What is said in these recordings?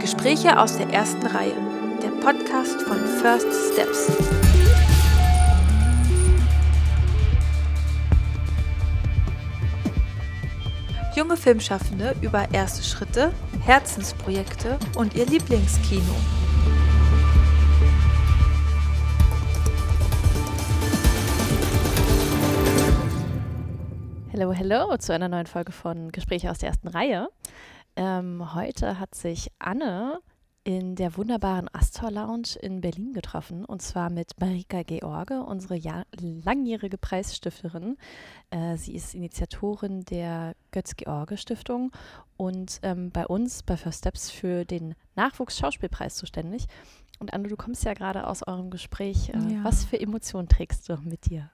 Gespräche aus der ersten Reihe, der Podcast von First Steps. Junge Filmschaffende über erste Schritte, Herzensprojekte und ihr Lieblingskino. Hallo, hallo zu einer neuen Folge von Gespräche aus der ersten Reihe. Ähm, heute hat sich Anne in der wunderbaren Astor Lounge in Berlin getroffen und zwar mit Marika George, unsere langjährige Preisstifterin. Äh, sie ist Initiatorin der Götz-George-Stiftung und ähm, bei uns bei First Steps für den Nachwuchs-Schauspielpreis zuständig. Und Anne, du kommst ja gerade aus eurem Gespräch. Äh, ja. Was für Emotionen trägst du mit dir?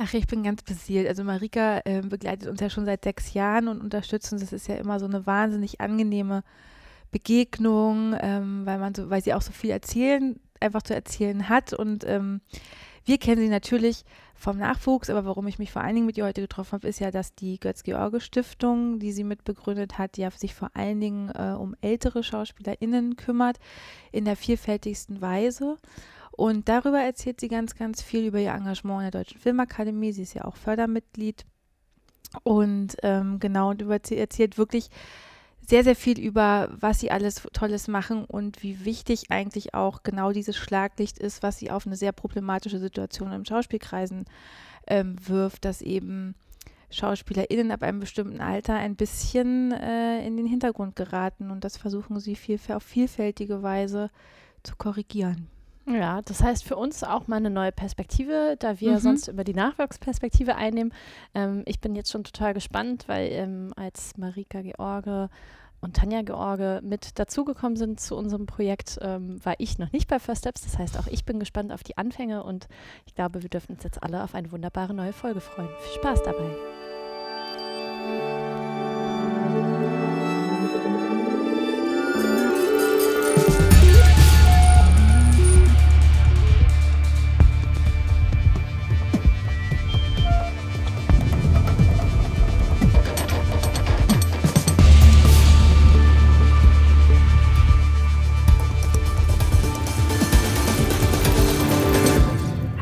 Ach, ich bin ganz beseelt. Also Marika äh, begleitet uns ja schon seit sechs Jahren und unterstützt uns. Das ist ja immer so eine wahnsinnig angenehme Begegnung, ähm, weil man so, weil sie auch so viel erzählen, einfach zu erzählen hat. Und ähm, wir kennen sie natürlich vom Nachwuchs, aber warum ich mich vor allen Dingen mit ihr heute getroffen habe, ist ja, dass die Götz-George-Stiftung, die sie mitbegründet hat, ja sich vor allen Dingen äh, um ältere SchauspielerInnen kümmert, in der vielfältigsten Weise. Und darüber erzählt sie ganz, ganz viel über ihr Engagement in der Deutschen Filmakademie. Sie ist ja auch Fördermitglied. Und ähm, genau, und erzählt wirklich sehr, sehr viel über, was sie alles Tolles machen und wie wichtig eigentlich auch genau dieses Schlaglicht ist, was sie auf eine sehr problematische Situation im Schauspielkreisen ähm, wirft, dass eben SchauspielerInnen ab einem bestimmten Alter ein bisschen äh, in den Hintergrund geraten und das versuchen sie viel, auf vielfältige Weise zu korrigieren. Ja, das heißt für uns auch mal eine neue Perspektive, da wir mhm. sonst über die Nachwuchsperspektive einnehmen. Ähm, ich bin jetzt schon total gespannt, weil ähm, als Marika George und Tanja George mit dazugekommen sind zu unserem Projekt, ähm, war ich noch nicht bei First Steps. Das heißt, auch ich bin gespannt auf die Anfänge und ich glaube, wir dürfen uns jetzt alle auf eine wunderbare neue Folge freuen. Viel Spaß dabei.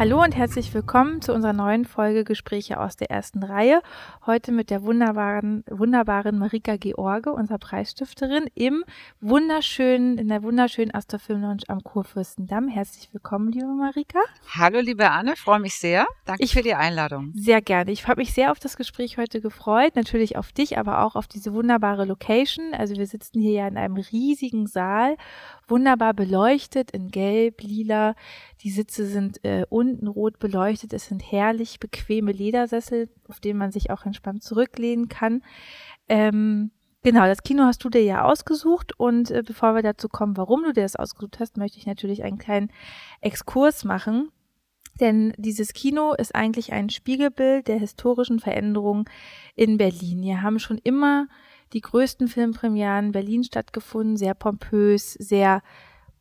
Hallo und herzlich willkommen zu unserer neuen Folge Gespräche aus der ersten Reihe. Heute mit der wunderbaren, wunderbaren Marika George, unserer Preisstifterin, im wunderschönen, in der wunderschönen Astor Film Lounge am Kurfürstendamm. Herzlich willkommen, liebe Marika. Hallo, liebe Anne, freue mich sehr. Danke ich, für die Einladung. Sehr gerne. Ich habe mich sehr auf das Gespräch heute gefreut. Natürlich auf dich, aber auch auf diese wunderbare Location. Also wir sitzen hier ja in einem riesigen Saal wunderbar beleuchtet in Gelb, Lila. Die Sitze sind äh, unten rot beleuchtet. Es sind herrlich bequeme Ledersessel, auf denen man sich auch entspannt zurücklehnen kann. Ähm, Genau, das Kino hast du dir ja ausgesucht und äh, bevor wir dazu kommen, warum du dir das ausgesucht hast, möchte ich natürlich einen kleinen Exkurs machen. Denn dieses Kino ist eigentlich ein Spiegelbild der historischen Veränderungen in Berlin. Wir haben schon immer die größten Filmpremieren Berlin stattgefunden, sehr pompös, sehr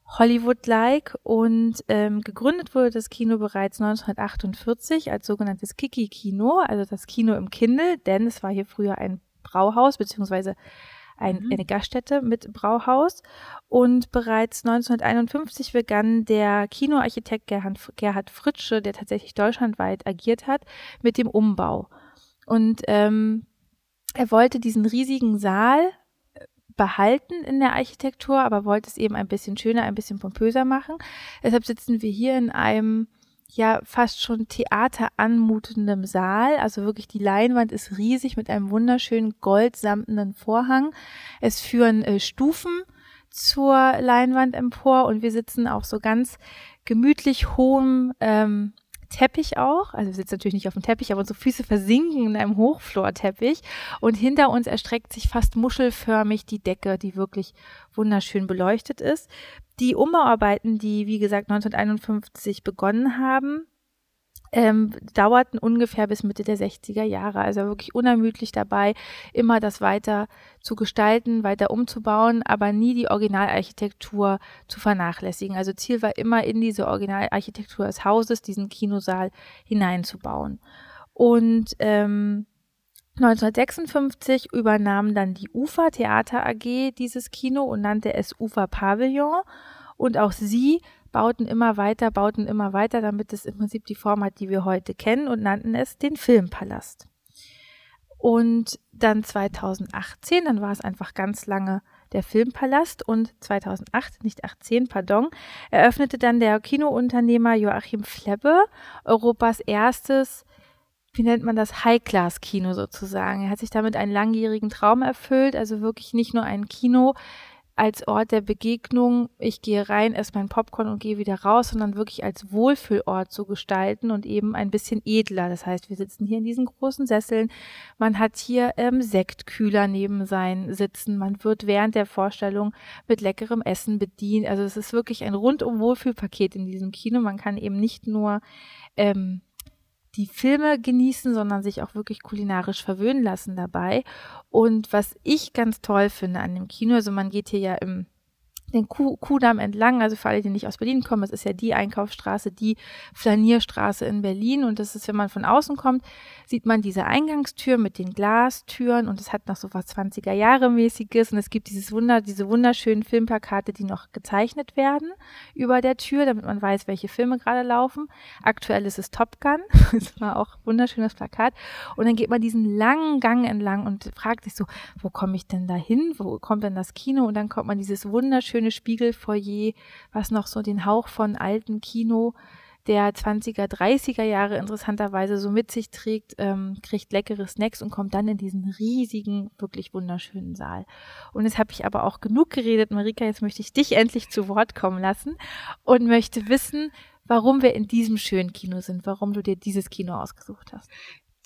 Hollywood-like und ähm, gegründet wurde das Kino bereits 1948 als sogenanntes Kiki-Kino, also das Kino im Kindle, denn es war hier früher ein Brauhaus beziehungsweise ein, mhm. eine Gaststätte mit Brauhaus. Und bereits 1951 begann der Kinoarchitekt Gerhard, Gerhard Fritsche, der tatsächlich deutschlandweit agiert hat, mit dem Umbau. Und ähm, er wollte diesen riesigen Saal äh, behalten in der Architektur, aber wollte es eben ein bisschen schöner, ein bisschen pompöser machen. Deshalb sitzen wir hier in einem ja fast schon Theater anmutendem Saal. Also wirklich die Leinwand ist riesig mit einem wunderschönen goldsamtenen Vorhang. Es führen äh, Stufen zur Leinwand empor und wir sitzen auf so ganz gemütlich hohem ähm, Teppich auch. Also wir sitzen natürlich nicht auf dem Teppich, aber unsere Füße versinken in einem Hochflorteppich. Und hinter uns erstreckt sich fast muschelförmig die Decke, die wirklich wunderschön beleuchtet ist. Die Umbauarbeiten, die wie gesagt 1951 begonnen haben, ähm, dauerten ungefähr bis Mitte der 60er Jahre. Also wirklich unermüdlich dabei, immer das weiter zu gestalten, weiter umzubauen, aber nie die Originalarchitektur zu vernachlässigen. Also Ziel war immer in diese Originalarchitektur des Hauses diesen Kinosaal hineinzubauen. Und ähm, 1956 übernahm dann die UFA Theater AG dieses Kino und nannte es UFA Pavillon. Und auch sie bauten immer weiter, bauten immer weiter, damit es im Prinzip die Form hat, die wir heute kennen und nannten es den Filmpalast. Und dann 2018, dann war es einfach ganz lange der Filmpalast und 2008, nicht 18, pardon, eröffnete dann der Kinounternehmer Joachim Flebbe Europas erstes wie nennt man das, High-Class-Kino sozusagen. Er hat sich damit einen langjährigen Traum erfüllt, also wirklich nicht nur ein Kino als Ort der Begegnung, ich gehe rein, esse mein Popcorn und gehe wieder raus, sondern wirklich als Wohlfühlort zu gestalten und eben ein bisschen edler. Das heißt, wir sitzen hier in diesen großen Sesseln, man hat hier ähm, Sektkühler neben sein Sitzen, man wird während der Vorstellung mit leckerem Essen bedient. Also es ist wirklich ein rundum Wohlfühlpaket in diesem Kino. Man kann eben nicht nur ähm, die Filme genießen, sondern sich auch wirklich kulinarisch verwöhnen lassen dabei. Und was ich ganz toll finde an dem Kino, also man geht hier ja im den Kudamm entlang, also für alle, die nicht aus Berlin kommen, es ist ja die Einkaufsstraße, die Flanierstraße in Berlin und das ist, wenn man von außen kommt, sieht man diese Eingangstür mit den Glastüren und es hat noch so was 20er Jahre mäßiges und es gibt dieses Wunder, diese wunderschönen Filmplakate, die noch gezeichnet werden über der Tür, damit man weiß, welche Filme gerade laufen. Aktuell ist es Top Gun, das war auch wunderschönes Plakat und dann geht man diesen langen Gang entlang und fragt sich so, wo komme ich denn da hin? Wo kommt denn das Kino? Und dann kommt man dieses wunderschöne schöne Spiegelfoyer, was noch so den Hauch von alten Kino der 20er, 30er Jahre interessanterweise so mit sich trägt, ähm, kriegt leckere Snacks und kommt dann in diesen riesigen, wirklich wunderschönen Saal. Und jetzt habe ich aber auch genug geredet, Marika, jetzt möchte ich dich endlich zu Wort kommen lassen und möchte wissen, warum wir in diesem schönen Kino sind, warum du dir dieses Kino ausgesucht hast.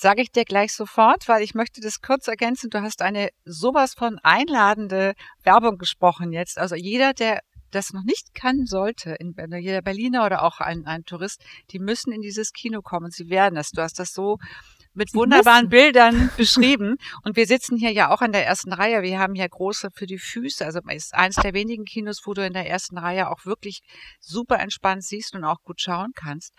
Sage ich dir gleich sofort, weil ich möchte das kurz ergänzen. Du hast eine sowas von einladende Werbung gesprochen jetzt. Also jeder, der das noch nicht kann, sollte, in, jeder Berliner oder auch ein, ein Tourist, die müssen in dieses Kino kommen. Sie werden es. Du hast das so mit wunderbaren Bildern beschrieben. Und wir sitzen hier ja auch in der ersten Reihe. Wir haben hier große für die Füße. Also ist eines der wenigen Kinos, wo du in der ersten Reihe auch wirklich super entspannt siehst und auch gut schauen kannst.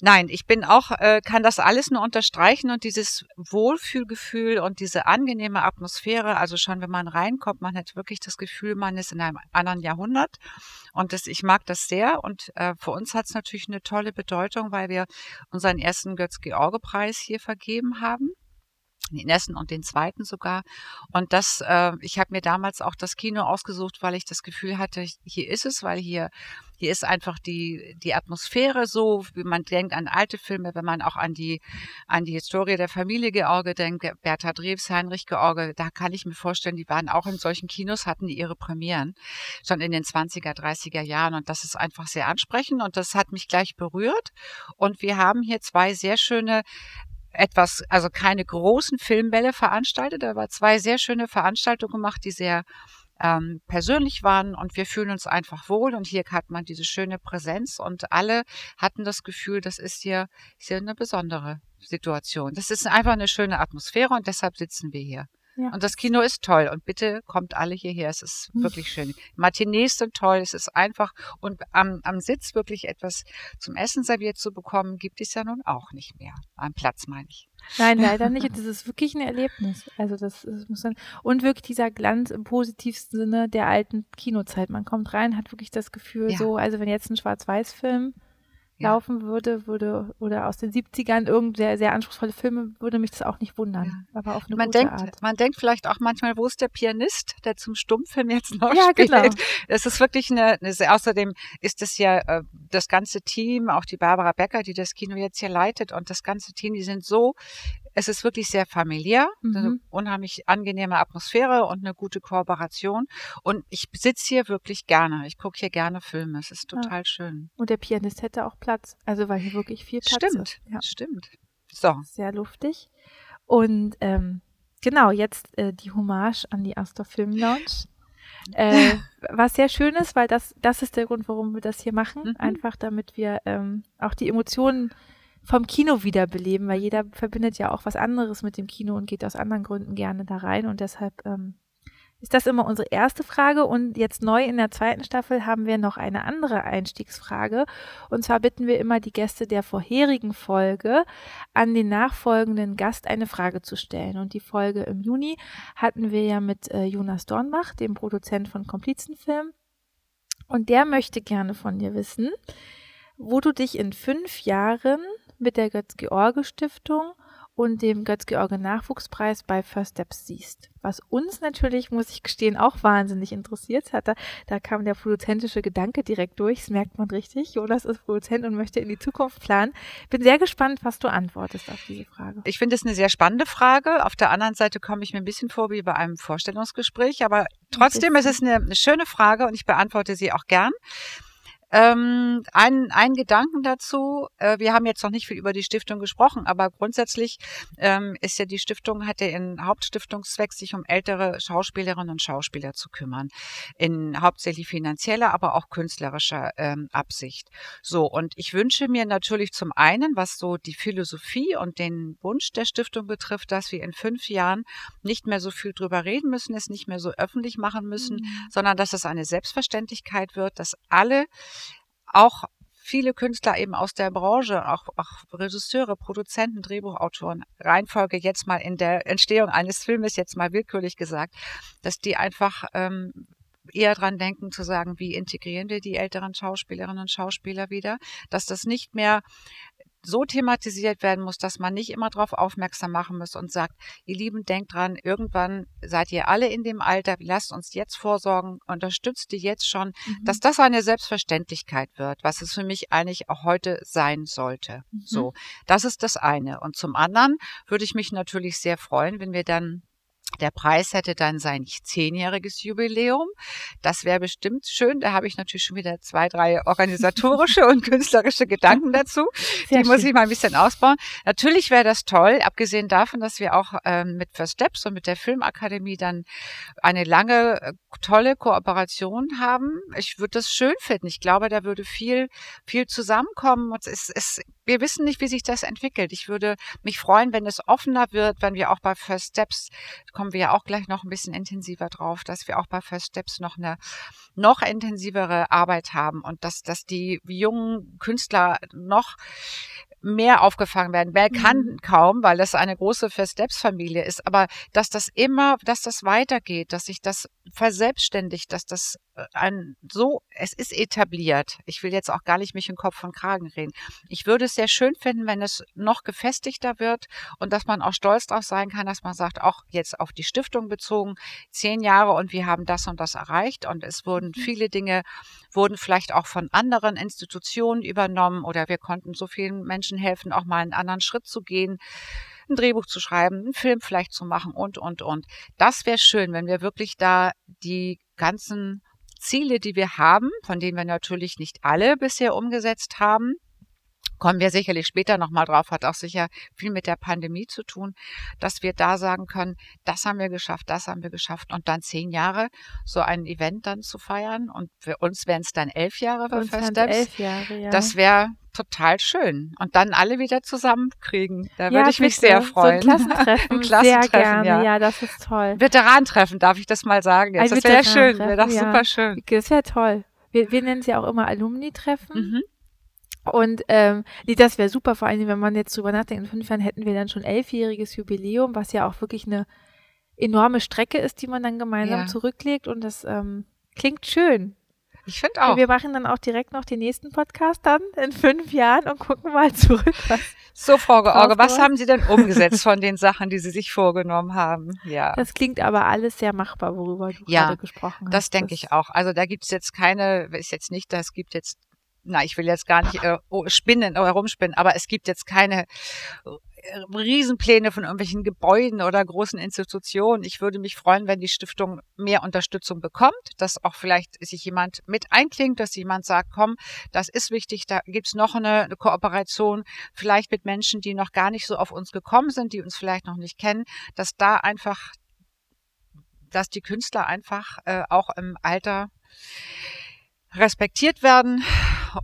Nein, ich bin auch, äh, kann das alles nur unterstreichen und dieses Wohlfühlgefühl und diese angenehme Atmosphäre. Also schon, wenn man reinkommt, man hat wirklich das Gefühl, man ist in einem anderen Jahrhundert. Und das, ich mag das sehr. Und äh, für uns hat es natürlich eine tolle Bedeutung, weil wir unseren ersten Götz-George-Preis hier vergeben haben den ersten und den zweiten sogar. Und das, äh, ich habe mir damals auch das Kino ausgesucht, weil ich das Gefühl hatte, hier ist es, weil hier hier ist einfach die die Atmosphäre so, wie man denkt an alte Filme, wenn man auch an die an die Historie der Familie George denkt, Bertha Drews, Heinrich George, da kann ich mir vorstellen, die waren auch in solchen Kinos, hatten die ihre Premieren schon in den 20er, 30er Jahren und das ist einfach sehr ansprechend und das hat mich gleich berührt und wir haben hier zwei sehr schöne etwas, also keine großen Filmbälle veranstaltet, aber zwei sehr schöne Veranstaltungen gemacht, die sehr ähm, persönlich waren und wir fühlen uns einfach wohl und hier hat man diese schöne Präsenz und alle hatten das Gefühl, das ist hier, ist hier eine besondere Situation. Das ist einfach eine schöne Atmosphäre und deshalb sitzen wir hier. Ja. Und das Kino ist toll. Und bitte kommt alle hierher. Es ist hm. wirklich schön. Matinees sind toll. Es ist einfach. Und am, am Sitz wirklich etwas zum Essen serviert zu bekommen, gibt es ja nun auch nicht mehr. Am Platz meine ich. Nein, leider nicht. Das ist wirklich ein Erlebnis. Also das, das muss dann und wirklich dieser Glanz im positivsten Sinne der alten Kinozeit. Man kommt rein, hat wirklich das Gefühl, ja. so, also wenn jetzt ein Schwarz-Weiß-Film ja. laufen würde, würde, oder aus den 70ern irgendeine sehr anspruchsvolle Filme, würde mich das auch nicht wundern. Ja. Aber auf eine man gute denkt, Art. Man denkt vielleicht auch manchmal, wo ist der Pianist, der zum Stummfilm jetzt noch ja, spielt? Genau. Das ist wirklich eine, eine außerdem ist es ja äh, das ganze Team, auch die Barbara Becker, die das Kino jetzt hier leitet und das ganze Team, die sind so es ist wirklich sehr familiär, mhm. eine unheimlich angenehme Atmosphäre und eine gute Kooperation. Und ich sitze hier wirklich gerne. Ich gucke hier gerne Filme. Es ist total ja. schön. Und der Pianist hätte auch Platz. Also weil hier wirklich viel Platz stimmt, ist. Ja. Stimmt. So. Sehr luftig. Und ähm, genau, jetzt äh, die Hommage an die Astor Film Lounge. Äh, was sehr schön ist, weil das, das ist der Grund, warum wir das hier machen. Mhm. Einfach damit wir ähm, auch die Emotionen vom Kino wiederbeleben, weil jeder verbindet ja auch was anderes mit dem Kino und geht aus anderen Gründen gerne da rein und deshalb ähm, ist das immer unsere erste Frage. Und jetzt neu in der zweiten Staffel haben wir noch eine andere Einstiegsfrage. Und zwar bitten wir immer die Gäste der vorherigen Folge an den nachfolgenden Gast eine Frage zu stellen. Und die Folge im Juni hatten wir ja mit äh, Jonas Dornbach, dem Produzent von Komplizenfilm. Und der möchte gerne von dir wissen, wo du dich in fünf Jahren mit der Götz-George-Stiftung und dem Götz-George-Nachwuchspreis bei First Steps siehst. Was uns natürlich, muss ich gestehen, auch wahnsinnig interessiert hat. Da, da kam der produzentische Gedanke direkt durch, das merkt man richtig. Jonas ist Produzent und möchte in die Zukunft planen. Bin sehr gespannt, was du antwortest auf diese Frage. Ich finde es eine sehr spannende Frage. Auf der anderen Seite komme ich mir ein bisschen vor wie bei einem Vorstellungsgespräch, aber trotzdem ist es eine, eine schöne Frage und ich beantworte sie auch gern. Ähm, ein, ein Gedanken dazu. Äh, wir haben jetzt noch nicht viel über die Stiftung gesprochen, aber grundsätzlich ähm, ist ja die Stiftung, hat ja ihren Hauptstiftungszweck, sich um ältere Schauspielerinnen und Schauspieler zu kümmern. In hauptsächlich finanzieller, aber auch künstlerischer ähm, Absicht. So, und ich wünsche mir natürlich zum einen, was so die Philosophie und den Wunsch der Stiftung betrifft, dass wir in fünf Jahren nicht mehr so viel drüber reden müssen, es nicht mehr so öffentlich machen müssen, mhm. sondern dass es eine Selbstverständlichkeit wird, dass alle auch viele Künstler eben aus der Branche, auch, auch Regisseure, Produzenten, Drehbuchautoren, Reihenfolge jetzt mal in der Entstehung eines Filmes, jetzt mal willkürlich gesagt, dass die einfach ähm, eher dran denken zu sagen, wie integrieren wir die älteren Schauspielerinnen und Schauspieler wieder, dass das nicht mehr so thematisiert werden muss, dass man nicht immer darauf aufmerksam machen muss und sagt, ihr Lieben, denkt dran, irgendwann seid ihr alle in dem Alter, lasst uns jetzt vorsorgen, unterstützt die jetzt schon, mhm. dass das eine Selbstverständlichkeit wird, was es für mich eigentlich auch heute sein sollte. Mhm. So, das ist das eine. Und zum anderen würde ich mich natürlich sehr freuen, wenn wir dann der Preis hätte dann sein zehnjähriges Jubiläum. Das wäre bestimmt schön. Da habe ich natürlich schon wieder zwei, drei organisatorische und künstlerische Gedanken dazu. Sehr Die schön. muss ich mal ein bisschen ausbauen. Natürlich wäre das toll, abgesehen davon, dass wir auch ähm, mit First Steps und mit der Filmakademie dann eine lange, äh, tolle Kooperation haben. Ich würde das schön finden. Ich glaube, da würde viel, viel zusammenkommen. Es, es, wir wissen nicht, wie sich das entwickelt. Ich würde mich freuen, wenn es offener wird, wenn wir auch bei First Steps kommen wir ja auch gleich noch ein bisschen intensiver drauf, dass wir auch bei First Steps noch eine noch intensivere Arbeit haben und dass, dass die jungen Künstler noch mehr aufgefangen werden. Wer kann mhm. kaum, weil das eine große First Steps Familie ist, aber dass das immer, dass das weitergeht, dass sich das verselbstständigt, dass das ein so, es ist etabliert. Ich will jetzt auch gar nicht mich in Kopf und Kragen reden. Ich würde es sehr schön finden, wenn es noch gefestigter wird und dass man auch stolz darauf sein kann, dass man sagt, auch jetzt auf die Stiftung bezogen, zehn Jahre und wir haben das und das erreicht und es wurden mhm. viele Dinge, wurden vielleicht auch von anderen Institutionen übernommen oder wir konnten so vielen Menschen helfen, auch mal einen anderen Schritt zu gehen ein Drehbuch zu schreiben, einen Film vielleicht zu machen und, und, und. Das wäre schön, wenn wir wirklich da die ganzen Ziele, die wir haben, von denen wir natürlich nicht alle bisher umgesetzt haben, kommen wir sicherlich später nochmal drauf, hat auch sicher viel mit der Pandemie zu tun, dass wir da sagen können, das haben wir geschafft, das haben wir geschafft und dann zehn Jahre so ein Event dann zu feiern und für uns wären es dann elf Jahre für First Steps. Elf Jahre, ja. Das wäre total schön und dann alle wieder zusammenkriegen. Da ja, würde ich mich sehr freuen. So ein Klassentreffen, ein Klassentreffen sehr gerne. Ja. ja, das ist toll. Veteranentreffen, darf ich das mal sagen jetzt? Ein das wäre schön, wäre das ja. super schön. Das wäre toll. Wir, wir nennen sie auch immer Alumni-Treffen. Mhm. Und ähm, das wäre super, vor allem wenn man jetzt drüber nachdenkt, in fünf Jahren hätten wir dann schon elfjähriges Jubiläum, was ja auch wirklich eine enorme Strecke ist, die man dann gemeinsam ja. zurücklegt und das ähm, klingt schön. Ich finde auch. Und wir machen dann auch direkt noch den nächsten Podcast dann in fünf Jahren und gucken mal zurück. Was so, Frau George, was haben Sie denn umgesetzt von den Sachen, die Sie sich vorgenommen haben? Ja. Das klingt aber alles sehr machbar, worüber du ja, gerade gesprochen hast. Das denke ich auch. Also da gibt es jetzt keine, ist jetzt nicht, das gibt jetzt na, ich will jetzt gar nicht äh, spinnen oder rumspinnen, aber es gibt jetzt keine äh, Riesenpläne von irgendwelchen Gebäuden oder großen Institutionen. Ich würde mich freuen, wenn die Stiftung mehr Unterstützung bekommt, dass auch vielleicht sich jemand mit einklingt, dass jemand sagt, komm, das ist wichtig, da gibt's noch eine, eine Kooperation, vielleicht mit Menschen, die noch gar nicht so auf uns gekommen sind, die uns vielleicht noch nicht kennen, dass da einfach, dass die Künstler einfach äh, auch im Alter respektiert werden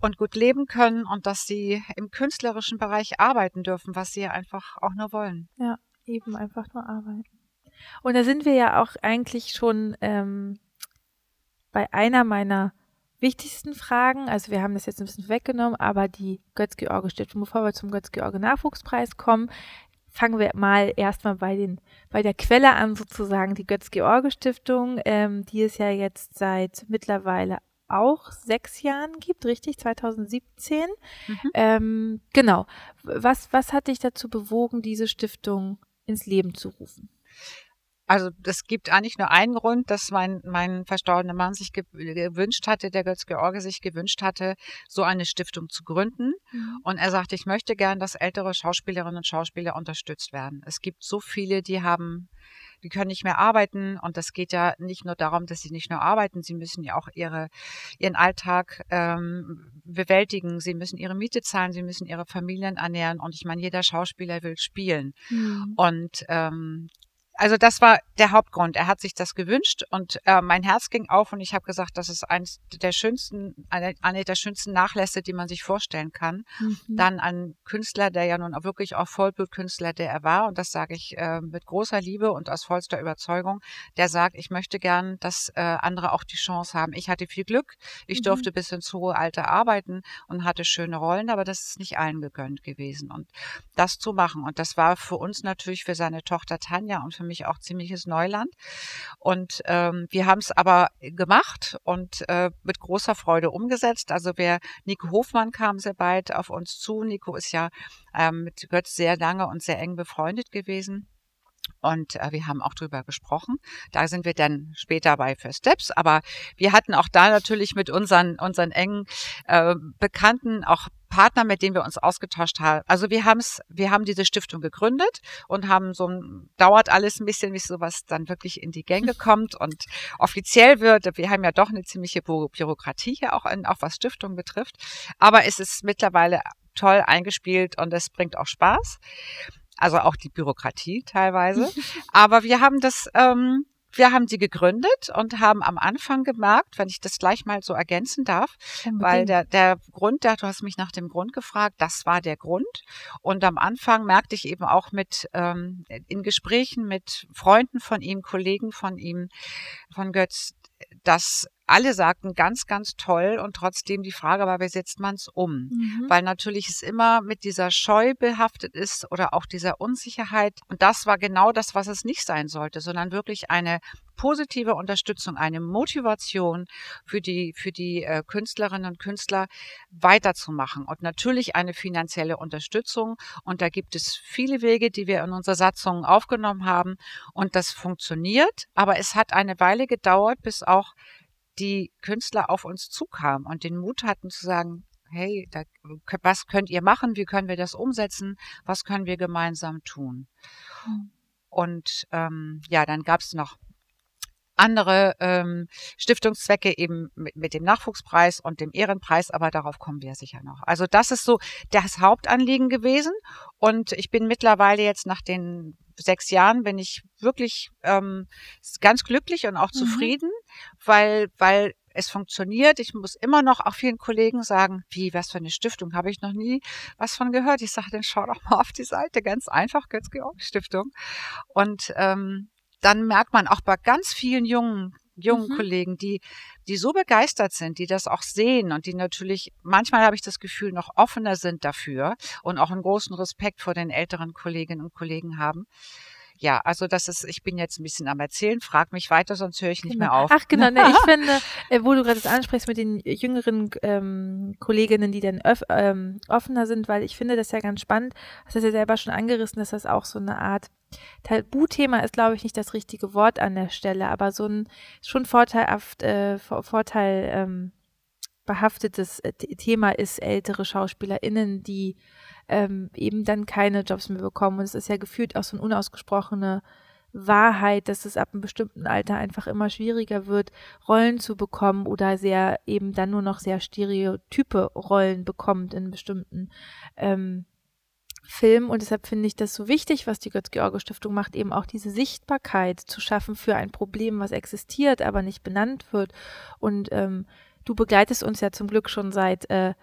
und gut leben können und dass sie im künstlerischen Bereich arbeiten dürfen, was sie einfach auch nur wollen. Ja, eben einfach nur arbeiten. Und da sind wir ja auch eigentlich schon ähm, bei einer meiner wichtigsten Fragen. Also wir haben das jetzt ein bisschen weggenommen, aber die Götz-George Stiftung, bevor wir zum Götz-George Nachwuchspreis kommen, fangen wir mal erstmal bei den bei der Quelle an sozusagen die Götz-George Stiftung, ähm, die es ja jetzt seit mittlerweile auch sechs Jahren gibt, richtig? 2017. Mhm. Ähm, genau. Was, was hat dich dazu bewogen, diese Stiftung ins Leben zu rufen? Also es gibt eigentlich nur einen Grund, dass mein, mein verstorbener Mann sich gewünscht hatte, der Götz-George sich gewünscht hatte, so eine Stiftung zu gründen. Mhm. Und er sagte, ich möchte gern, dass ältere Schauspielerinnen und Schauspieler unterstützt werden. Es gibt so viele, die haben die können nicht mehr arbeiten. Und das geht ja nicht nur darum, dass sie nicht nur arbeiten, sie müssen ja auch ihre, ihren Alltag ähm, bewältigen. Sie müssen ihre Miete zahlen, sie müssen ihre Familien ernähren. Und ich meine, jeder Schauspieler will spielen. Mhm. Und ähm, also das war der Hauptgrund. Er hat sich das gewünscht und äh, mein Herz ging auf und ich habe gesagt, das ist eines der schönsten, eine, eine der schönsten Nachlässe, die man sich vorstellen kann. Mhm. Dann ein Künstler, der ja nun auch wirklich auch Vollblutkünstler, der er war, und das sage ich äh, mit großer Liebe und aus vollster Überzeugung, der sagt, ich möchte gern, dass äh, andere auch die Chance haben. Ich hatte viel Glück, ich mhm. durfte bis ins hohe Alter arbeiten und hatte schöne Rollen, aber das ist nicht allen gegönnt gewesen. Und das zu machen, und das war für uns natürlich für seine Tochter Tanja und für für mich auch ziemliches Neuland. Und ähm, wir haben es aber gemacht und äh, mit großer Freude umgesetzt. Also wer Nico Hofmann kam sehr bald auf uns zu. Nico ist ja ähm, mit Götz sehr lange und sehr eng befreundet gewesen. Und äh, wir haben auch drüber gesprochen. Da sind wir dann später bei First Steps. Aber wir hatten auch da natürlich mit unseren, unseren engen äh, Bekannten auch Partner, mit denen wir uns ausgetauscht haben. Also wir haben es, wir haben diese Stiftung gegründet und haben so ein, dauert alles ein bisschen, bis sowas dann wirklich in die Gänge kommt und offiziell wird. Wir haben ja doch eine ziemliche Bürokratie hier auch, in, auch was Stiftung betrifft. Aber es ist mittlerweile toll eingespielt und es bringt auch Spaß also auch die Bürokratie teilweise. Aber wir haben das, ähm, wir haben sie gegründet und haben am Anfang gemerkt, wenn ich das gleich mal so ergänzen darf, Unbedingt. weil der, der Grund, der, du hast mich nach dem Grund gefragt, das war der Grund. Und am Anfang merkte ich eben auch mit ähm, in Gesprächen mit Freunden von ihm, Kollegen von ihm, von Götz, dass alle sagten ganz, ganz toll und trotzdem die Frage war, wie setzt man es um? Mhm. Weil natürlich es immer mit dieser Scheu behaftet ist oder auch dieser Unsicherheit. Und das war genau das, was es nicht sein sollte, sondern wirklich eine positive Unterstützung, eine Motivation für die, für die äh, Künstlerinnen und Künstler weiterzumachen und natürlich eine finanzielle Unterstützung. Und da gibt es viele Wege, die wir in unserer Satzung aufgenommen haben und das funktioniert. Aber es hat eine Weile gedauert, bis auch die Künstler auf uns zukamen und den Mut hatten zu sagen, hey, da, was könnt ihr machen? Wie können wir das umsetzen? Was können wir gemeinsam tun? Hm. Und ähm, ja, dann gab es noch andere ähm, Stiftungszwecke eben mit, mit dem Nachwuchspreis und dem Ehrenpreis, aber darauf kommen wir sicher noch. Also das ist so das Hauptanliegen gewesen und ich bin mittlerweile jetzt nach den sechs Jahren bin ich wirklich ähm, ganz glücklich und auch mhm. zufrieden, weil weil es funktioniert. Ich muss immer noch auch vielen Kollegen sagen, wie, was für eine Stiftung, habe ich noch nie was von gehört. Ich sage, dann schau doch mal auf die Seite, ganz einfach, Götz-Georg Stiftung. Und ähm, dann merkt man auch bei ganz vielen jungen jungen mhm. Kollegen, die, die so begeistert sind, die das auch sehen und die natürlich, manchmal habe ich das Gefühl, noch offener sind dafür und auch einen großen Respekt vor den älteren Kolleginnen und Kollegen haben. Ja, also das ist, ich bin jetzt ein bisschen am Erzählen, frag mich weiter, sonst höre ich nicht genau. mehr auf. Ach genau, ne, ich finde, äh, wo du gerade das ansprichst mit den jüngeren ähm, Kolleginnen, die dann öff, ähm, offener sind, weil ich finde das ja ganz spannend, hast das ja selber schon angerissen, dass das auch so eine Art Tabuthema ist, glaube ich, nicht das richtige Wort an der Stelle, aber so ein schon vorteilhaft, äh, Vorteil ähm, behaftetes äh, Thema ist ältere SchauspielerInnen, die ähm, eben dann keine Jobs mehr bekommen. Und es ist ja gefühlt auch so eine unausgesprochene Wahrheit, dass es ab einem bestimmten Alter einfach immer schwieriger wird, Rollen zu bekommen oder sehr eben dann nur noch sehr stereotype Rollen bekommt in bestimmten ähm, Film und deshalb finde ich das so wichtig, was die Götz-George-Stiftung macht, eben auch diese Sichtbarkeit zu schaffen für ein Problem, was existiert, aber nicht benannt wird. Und ähm, du begleitest uns ja zum Glück schon seit äh,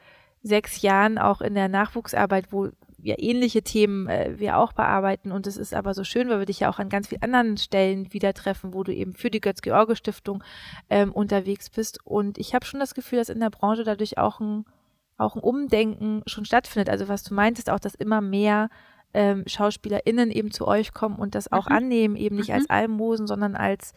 sechs Jahren auch in der Nachwuchsarbeit, wo ja, ähnliche Themen äh, wir auch bearbeiten. Und es ist aber so schön, weil wir dich ja auch an ganz vielen anderen Stellen wieder treffen, wo du eben für die Götz-George-Stiftung ähm, unterwegs bist. Und ich habe schon das Gefühl, dass in der Branche dadurch auch ein, auch ein Umdenken schon stattfindet. Also was du meintest, auch, dass immer mehr ähm, SchauspielerInnen eben zu euch kommen und das auch mhm. annehmen, eben nicht mhm. als Almosen, sondern als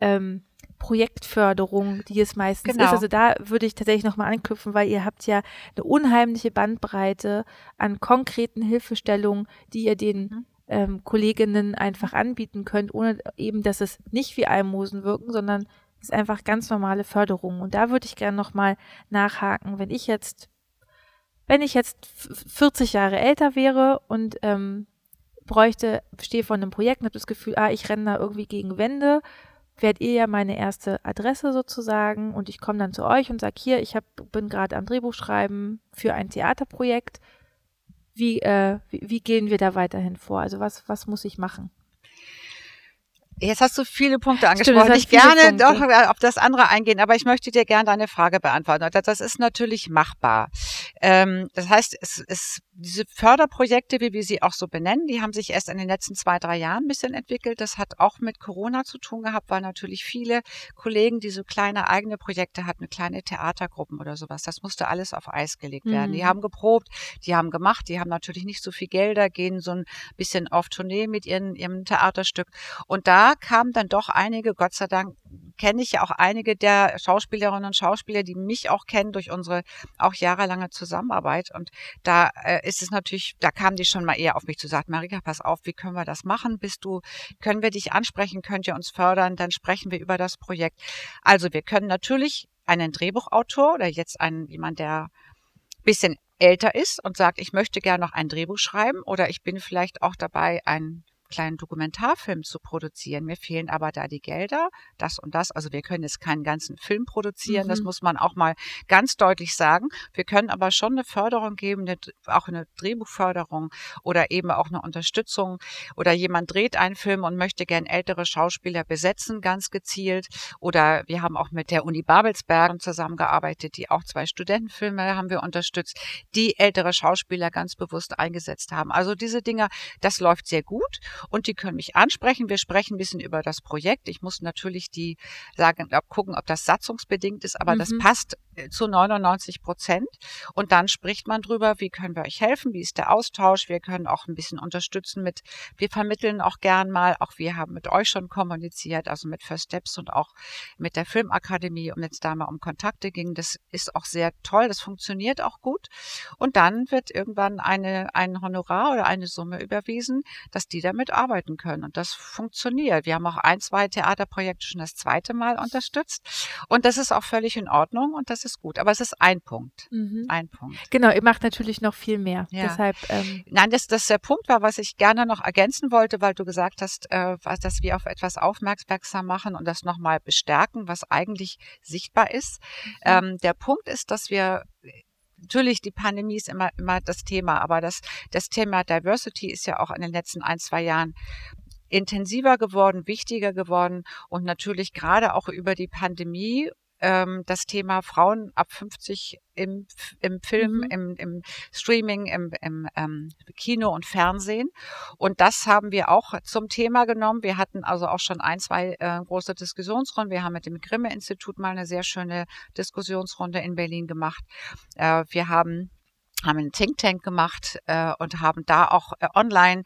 ähm, Projektförderung, die es meistens genau. ist. Also da würde ich tatsächlich nochmal anknüpfen, weil ihr habt ja eine unheimliche Bandbreite an konkreten Hilfestellungen, die ihr den mhm. ähm, Kolleginnen einfach anbieten könnt, ohne eben, dass es nicht wie Almosen wirken, sondern es ist einfach ganz normale Förderung. Und da würde ich gerne nochmal nachhaken, wenn ich jetzt, wenn ich jetzt 40 Jahre älter wäre und ähm, bräuchte, stehe vor einem Projekt und habe das Gefühl, ah, ich renne da irgendwie gegen Wände, werdet ihr ja meine erste Adresse sozusagen und ich komme dann zu euch und sage, hier, ich hab, bin gerade am Drehbuch schreiben für ein Theaterprojekt. Wie, äh, wie, wie gehen wir da weiterhin vor? Also was, was muss ich machen? Jetzt hast du viele Punkte angesprochen. Stimmt, ich gerne Punkte. doch auf das andere eingehen, aber ich möchte dir gerne deine Frage beantworten. Das ist natürlich machbar. Ähm, das heißt, es, es, diese Förderprojekte, wie wir sie auch so benennen, die haben sich erst in den letzten zwei, drei Jahren ein bisschen entwickelt. Das hat auch mit Corona zu tun gehabt, weil natürlich viele Kollegen, die so kleine eigene Projekte hatten, kleine Theatergruppen oder sowas, das musste alles auf Eis gelegt werden. Mhm. Die haben geprobt, die haben gemacht, die haben natürlich nicht so viel Gelder, gehen so ein bisschen auf Tournee mit ihren, ihrem Theaterstück. Und da kamen dann doch einige, Gott sei Dank kenne ich ja auch einige der Schauspielerinnen und Schauspieler, die mich auch kennen durch unsere auch jahrelange Zusammenarbeit. Und da äh, ist es natürlich, da kamen die schon mal eher auf mich zu sagen, Marika, pass auf, wie können wir das machen? Bist du, können wir dich ansprechen? Könnt ihr uns fördern? Dann sprechen wir über das Projekt. Also wir können natürlich einen Drehbuchautor oder jetzt einen, jemand, der bisschen älter ist und sagt, ich möchte gerne noch ein Drehbuch schreiben oder ich bin vielleicht auch dabei, ein kleinen Dokumentarfilm zu produzieren. Mir fehlen aber da die Gelder, das und das. Also wir können jetzt keinen ganzen Film produzieren, mhm. das muss man auch mal ganz deutlich sagen. Wir können aber schon eine Förderung geben, eine, auch eine Drehbuchförderung oder eben auch eine Unterstützung. Oder jemand dreht einen Film und möchte gern ältere Schauspieler besetzen, ganz gezielt. Oder wir haben auch mit der Uni Babelsberg zusammengearbeitet, die auch zwei Studentenfilme haben wir unterstützt, die ältere Schauspieler ganz bewusst eingesetzt haben. Also diese Dinge, das läuft sehr gut und die können mich ansprechen. Wir sprechen ein bisschen über das Projekt. Ich muss natürlich die sagen, gucken, ob das satzungsbedingt ist, aber mhm. das passt zu 99 Prozent. Und dann spricht man drüber, wie können wir euch helfen, wie ist der Austausch. Wir können auch ein bisschen unterstützen mit, wir vermitteln auch gern mal, auch wir haben mit euch schon kommuniziert, also mit First Steps und auch mit der Filmakademie, um jetzt da mal um Kontakte ging. Das ist auch sehr toll, das funktioniert auch gut. Und dann wird irgendwann eine, ein Honorar oder eine Summe überwiesen, dass die damit arbeiten können. Und das funktioniert. Wir haben auch ein, zwei Theaterprojekte schon das zweite Mal unterstützt. Und das ist auch völlig in Ordnung und das ist gut. Aber es ist ein Punkt. Mhm. Ein Punkt. Genau, ihr macht natürlich noch viel mehr. Ja. Deshalb, ähm Nein, das, das der Punkt war, was ich gerne noch ergänzen wollte, weil du gesagt hast, äh, dass wir auf etwas aufmerksam machen und das nochmal bestärken, was eigentlich sichtbar ist. Mhm. Ähm, der Punkt ist, dass wir natürlich, die Pandemie ist immer, immer das Thema, aber das, das Thema Diversity ist ja auch in den letzten ein, zwei Jahren intensiver geworden, wichtiger geworden und natürlich gerade auch über die Pandemie ähm, das Thema Frauen ab 50 im, im Film, mhm. im, im Streaming, im, im ähm, Kino und Fernsehen. Und das haben wir auch zum Thema genommen. Wir hatten also auch schon ein, zwei äh, große Diskussionsrunden. Wir haben mit dem Grimme-Institut mal eine sehr schöne Diskussionsrunde in Berlin gemacht. Äh, wir haben haben einen Think Tank gemacht äh, und haben da auch äh, online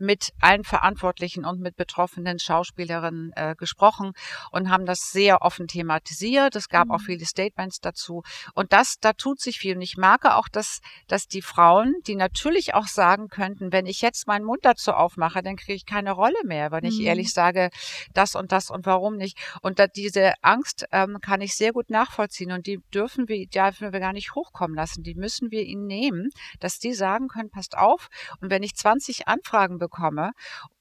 mit allen Verantwortlichen und mit betroffenen Schauspielerinnen äh, gesprochen und haben das sehr offen thematisiert. Es gab mhm. auch viele Statements dazu. Und das, da tut sich viel. Und ich merke auch, dass, dass die Frauen, die natürlich auch sagen könnten, wenn ich jetzt meinen Mund dazu aufmache, dann kriege ich keine Rolle mehr, wenn mhm. ich ehrlich sage, das und das und warum nicht. Und da, diese Angst ähm, kann ich sehr gut nachvollziehen und die dürfen wir, die dürfen wir gar nicht hochkommen lassen. Die müssen wir ihnen nehmen, dass die sagen können, passt auf. Und wenn ich 20 Anfragen bekomme, bekomme,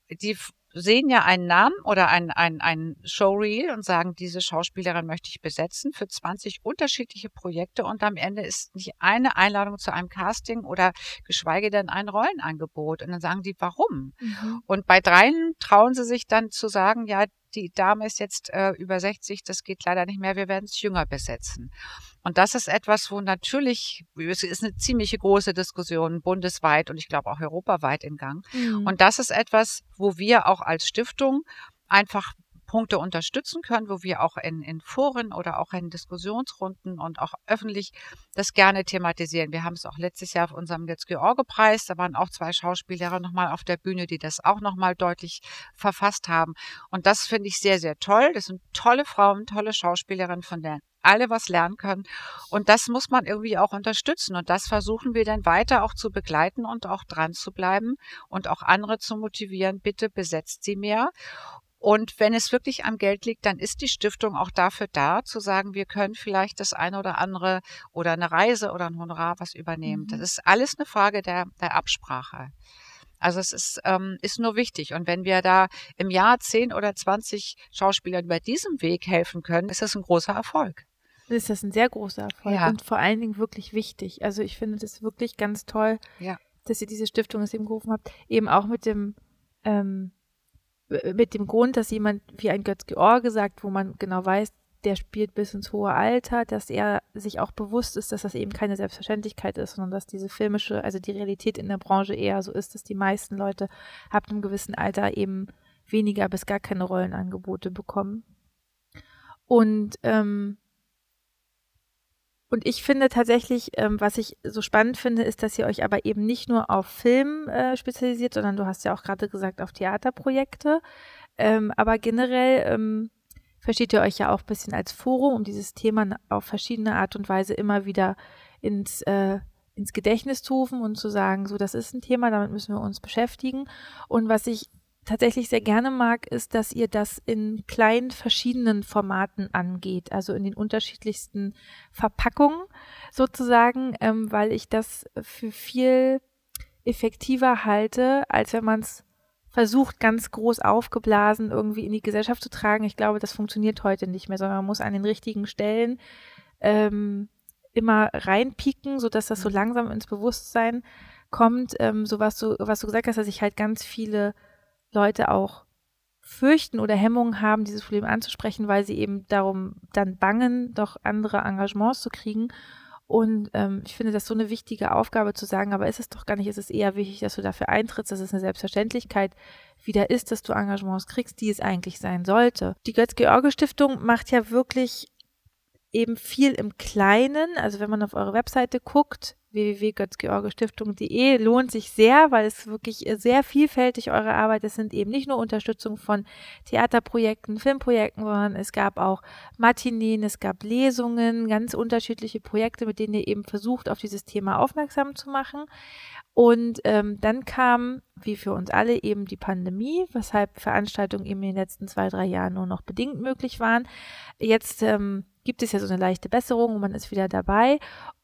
die sehen ja einen Namen oder ein, ein, ein Showreel und sagen, diese Schauspielerin möchte ich besetzen für 20 unterschiedliche Projekte und am Ende ist nicht eine Einladung zu einem Casting oder geschweige denn ein Rollenangebot. Und dann sagen die, warum? Mhm. Und bei dreien trauen sie sich dann zu sagen, ja, die Dame ist jetzt äh, über 60, das geht leider nicht mehr, wir werden es jünger besetzen. Und das ist etwas, wo natürlich, es ist eine ziemliche große Diskussion bundesweit und ich glaube auch europaweit in Gang. Mhm. Und das ist etwas, wo wir auch als Stiftung einfach Punkte unterstützen können, wo wir auch in, in Foren oder auch in Diskussionsrunden und auch öffentlich das gerne thematisieren. Wir haben es auch letztes Jahr auf unserem Getz-George-Preis, da waren auch zwei Schauspieler nochmal auf der Bühne, die das auch nochmal deutlich verfasst haben. Und das finde ich sehr, sehr toll. Das sind tolle Frauen, tolle Schauspielerinnen, von denen alle was lernen können. Und das muss man irgendwie auch unterstützen. Und das versuchen wir dann weiter auch zu begleiten und auch dran zu bleiben und auch andere zu motivieren. Bitte besetzt sie mehr. Und wenn es wirklich am Geld liegt, dann ist die Stiftung auch dafür da, zu sagen, wir können vielleicht das eine oder andere oder eine Reise oder ein Honorar was übernehmen. Mhm. Das ist alles eine Frage der, der Absprache. Also es ist, ähm, ist nur wichtig. Und wenn wir da im Jahr 10 oder 20 Schauspielern über diesem Weg helfen können, ist das ein großer Erfolg. Ist das ein sehr großer Erfolg ja. und vor allen Dingen wirklich wichtig. Also ich finde das wirklich ganz toll, ja. dass ihr diese Stiftung ins Leben gerufen habt. Eben auch mit dem ähm, mit dem Grund, dass jemand wie ein Götz George sagt, wo man genau weiß, der spielt bis ins hohe Alter, dass er sich auch bewusst ist, dass das eben keine Selbstverständlichkeit ist, sondern dass diese filmische, also die Realität in der Branche eher so ist, dass die meisten Leute ab einem gewissen Alter eben weniger bis gar keine Rollenangebote bekommen. Und ähm, und ich finde tatsächlich, ähm, was ich so spannend finde, ist, dass ihr euch aber eben nicht nur auf Film äh, spezialisiert, sondern du hast ja auch gerade gesagt auf Theaterprojekte. Ähm, aber generell ähm, versteht ihr euch ja auch ein bisschen als Forum, um dieses Thema auf verschiedene Art und Weise immer wieder ins, äh, ins Gedächtnis zu rufen und zu sagen, so, das ist ein Thema, damit müssen wir uns beschäftigen. Und was ich tatsächlich sehr gerne mag, ist, dass ihr das in kleinen verschiedenen Formaten angeht, also in den unterschiedlichsten Verpackungen sozusagen, ähm, weil ich das für viel effektiver halte, als wenn man es versucht, ganz groß aufgeblasen irgendwie in die Gesellschaft zu tragen. Ich glaube, das funktioniert heute nicht mehr, sondern man muss an den richtigen Stellen ähm, immer reinpieken, sodass das so mhm. langsam ins Bewusstsein kommt. Ähm, so was du, was du gesagt hast, dass ich halt ganz viele Leute auch fürchten oder Hemmungen haben, dieses Problem anzusprechen, weil sie eben darum dann bangen, doch andere Engagements zu kriegen. Und ähm, ich finde das so eine wichtige Aufgabe zu sagen, aber ist es doch gar nicht, ist es eher wichtig, dass du dafür eintrittst, dass es eine Selbstverständlichkeit wieder ist, dass du Engagements kriegst, die es eigentlich sein sollte. Die Götz-George-Stiftung macht ja wirklich eben viel im Kleinen. Also wenn man auf eure Webseite guckt, www.götzgeorgestiftung.de lohnt sich sehr, weil es wirklich sehr vielfältig eure Arbeit ist. Es sind eben nicht nur Unterstützung von Theaterprojekten, Filmprojekten, sondern es gab auch Matineen, es gab Lesungen, ganz unterschiedliche Projekte, mit denen ihr eben versucht, auf dieses Thema aufmerksam zu machen. Und ähm, dann kam, wie für uns alle, eben die Pandemie, weshalb Veranstaltungen eben in den letzten zwei, drei Jahren nur noch bedingt möglich waren. Jetzt ähm, gibt es ja so eine leichte Besserung und man ist wieder dabei.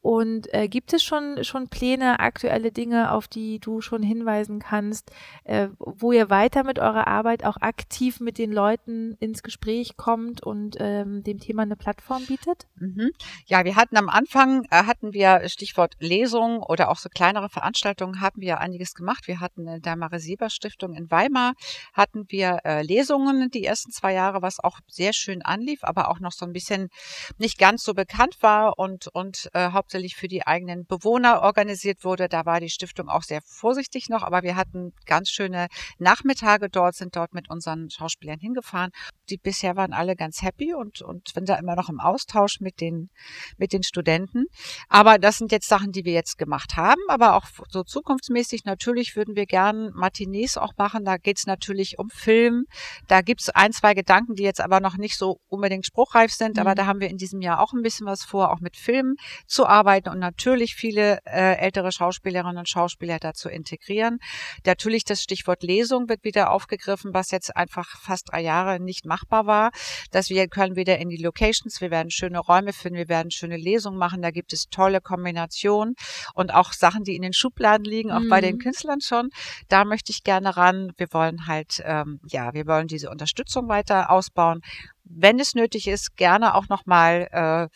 Und äh, gibt es schon, schon Pläne, aktuelle Dinge, auf die du schon hinweisen kannst, äh, wo ihr weiter mit eurer Arbeit auch aktiv mit den Leuten ins Gespräch kommt und ähm, dem Thema eine Plattform bietet? Mhm. Ja, wir hatten am Anfang, äh, hatten wir Stichwort Lesung oder auch so kleinere Veranstaltungen, haben wir einiges gemacht. Wir hatten in der Marie-Sieber Stiftung in Weimar, hatten wir äh, Lesungen die ersten zwei Jahre, was auch sehr schön anlief, aber auch noch so ein bisschen nicht ganz so bekannt war und, und äh, hauptsächlich für die eigenen Bewohner organisiert wurde. Da war die Stiftung auch sehr vorsichtig noch, aber wir hatten ganz schöne Nachmittage dort, sind dort mit unseren Schauspielern hingefahren. Die bisher waren alle ganz happy und, und sind da immer noch im Austausch mit den, mit den Studenten. Aber das sind jetzt Sachen, die wir jetzt gemacht haben, aber auch so zukunftsmäßig natürlich würden wir gern Matinees auch machen. Da geht's natürlich um Film. Da gibt's ein, zwei Gedanken, die jetzt aber noch nicht so unbedingt spruchreif sind, mhm. aber da haben wir in diesem Jahr auch ein bisschen was vor, auch mit Filmen zu arbeiten und natürlich viele äh, ältere Schauspielerinnen und Schauspieler dazu integrieren. Natürlich das Stichwort Lesung wird wieder aufgegriffen, was jetzt einfach fast drei Jahre nicht machbar war. Dass wir können wieder in die Locations, wir werden schöne Räume finden, wir werden schöne Lesungen machen, da gibt es tolle Kombinationen und auch Sachen, die in den Schubladen liegen, auch mhm. bei den mhm. Künstlern schon. Da möchte ich gerne ran. Wir wollen halt, ähm, ja, wir wollen diese Unterstützung weiter ausbauen wenn es nötig ist, gerne auch nochmal äh,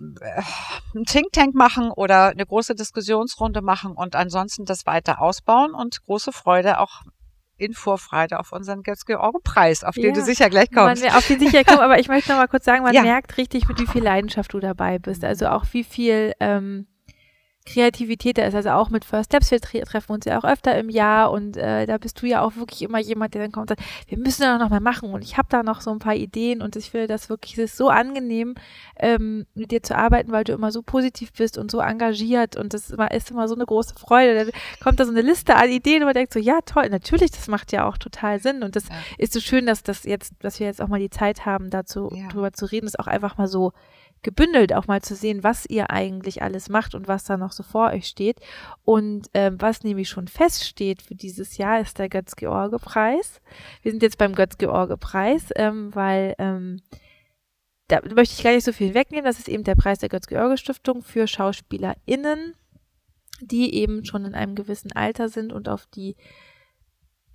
ein Think Tank machen oder eine große Diskussionsrunde machen und ansonsten das weiter ausbauen und große Freude auch in Vorfreude auf unseren Götz-George-Preis, auf den ja, du sicher gleich kommst. Man, auf den sicher kommen, aber ich möchte noch mal kurz sagen, man ja. merkt richtig, mit wie viel Leidenschaft du dabei bist. Also auch wie viel ähm, Kreativität da ist. Also auch mit First Steps, wir tre treffen uns ja auch öfter im Jahr und äh, da bist du ja auch wirklich immer jemand, der dann kommt und sagt, wir müssen da noch mal machen und ich habe da noch so ein paar Ideen und ich finde das wirklich, es ist so angenehm, ähm, mit dir zu arbeiten, weil du immer so positiv bist und so engagiert und das ist immer, ist immer so eine große Freude. Da kommt da so eine Liste an Ideen und man denkt so, ja toll, natürlich, das macht ja auch total Sinn und das ja. ist so schön, dass das jetzt, dass wir jetzt auch mal die Zeit haben, dazu ja. drüber zu reden, ist auch einfach mal so gebündelt auch mal zu sehen, was ihr eigentlich alles macht und was da noch so vor euch steht. Und ähm, was nämlich schon feststeht für dieses Jahr, ist der Götz-George-Preis. Wir sind jetzt beim Götz-George-Preis, ähm, weil ähm, da möchte ich gar nicht so viel wegnehmen. Das ist eben der Preis der Götz-George-Stiftung für SchauspielerInnen, die eben schon in einem gewissen Alter sind und auf die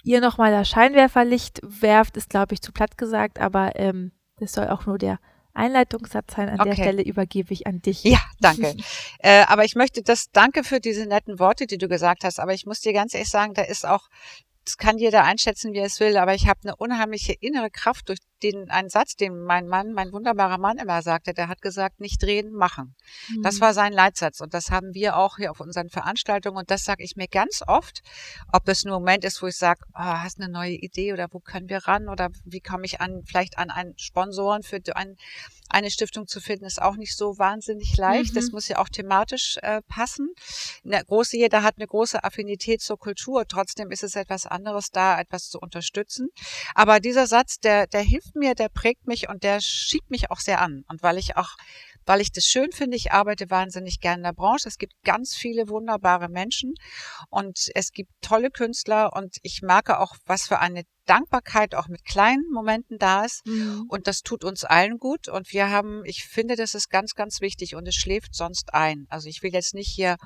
ihr nochmal das Scheinwerferlicht werft, ist, glaube ich, zu platt gesagt, aber ähm, das soll auch nur der Einleitungssatz sein. An okay. der Stelle übergebe ich an dich. Ja, danke. äh, aber ich möchte das, danke für diese netten Worte, die du gesagt hast. Aber ich muss dir ganz ehrlich sagen, da ist auch, das kann jeder einschätzen, wie er es will, aber ich habe eine unheimliche innere Kraft durch den einen Satz, den mein Mann, mein wunderbarer Mann immer sagte, der hat gesagt, nicht reden, machen. Mhm. Das war sein Leitsatz und das haben wir auch hier auf unseren Veranstaltungen und das sage ich mir ganz oft, ob das ein Moment ist, wo ich sage, oh, hast eine neue Idee oder wo können wir ran oder wie komme ich an, vielleicht an einen Sponsoren für ein, eine Stiftung zu finden, ist auch nicht so wahnsinnig leicht. Mhm. Das muss ja auch thematisch äh, passen. Eine große, jeder hat eine große Affinität zur Kultur. Trotzdem ist es etwas anderes, da etwas zu unterstützen. Aber dieser Satz, der, der hilft mir, der prägt mich und der schiebt mich auch sehr an. Und weil ich auch weil ich das schön finde. Ich arbeite wahnsinnig gerne in der Branche. Es gibt ganz viele wunderbare Menschen und es gibt tolle Künstler und ich merke auch, was für eine Dankbarkeit auch mit kleinen Momenten da ist. Mhm. Und das tut uns allen gut. Und wir haben, ich finde, das ist ganz, ganz wichtig und es schläft sonst ein. Also ich will jetzt nicht hier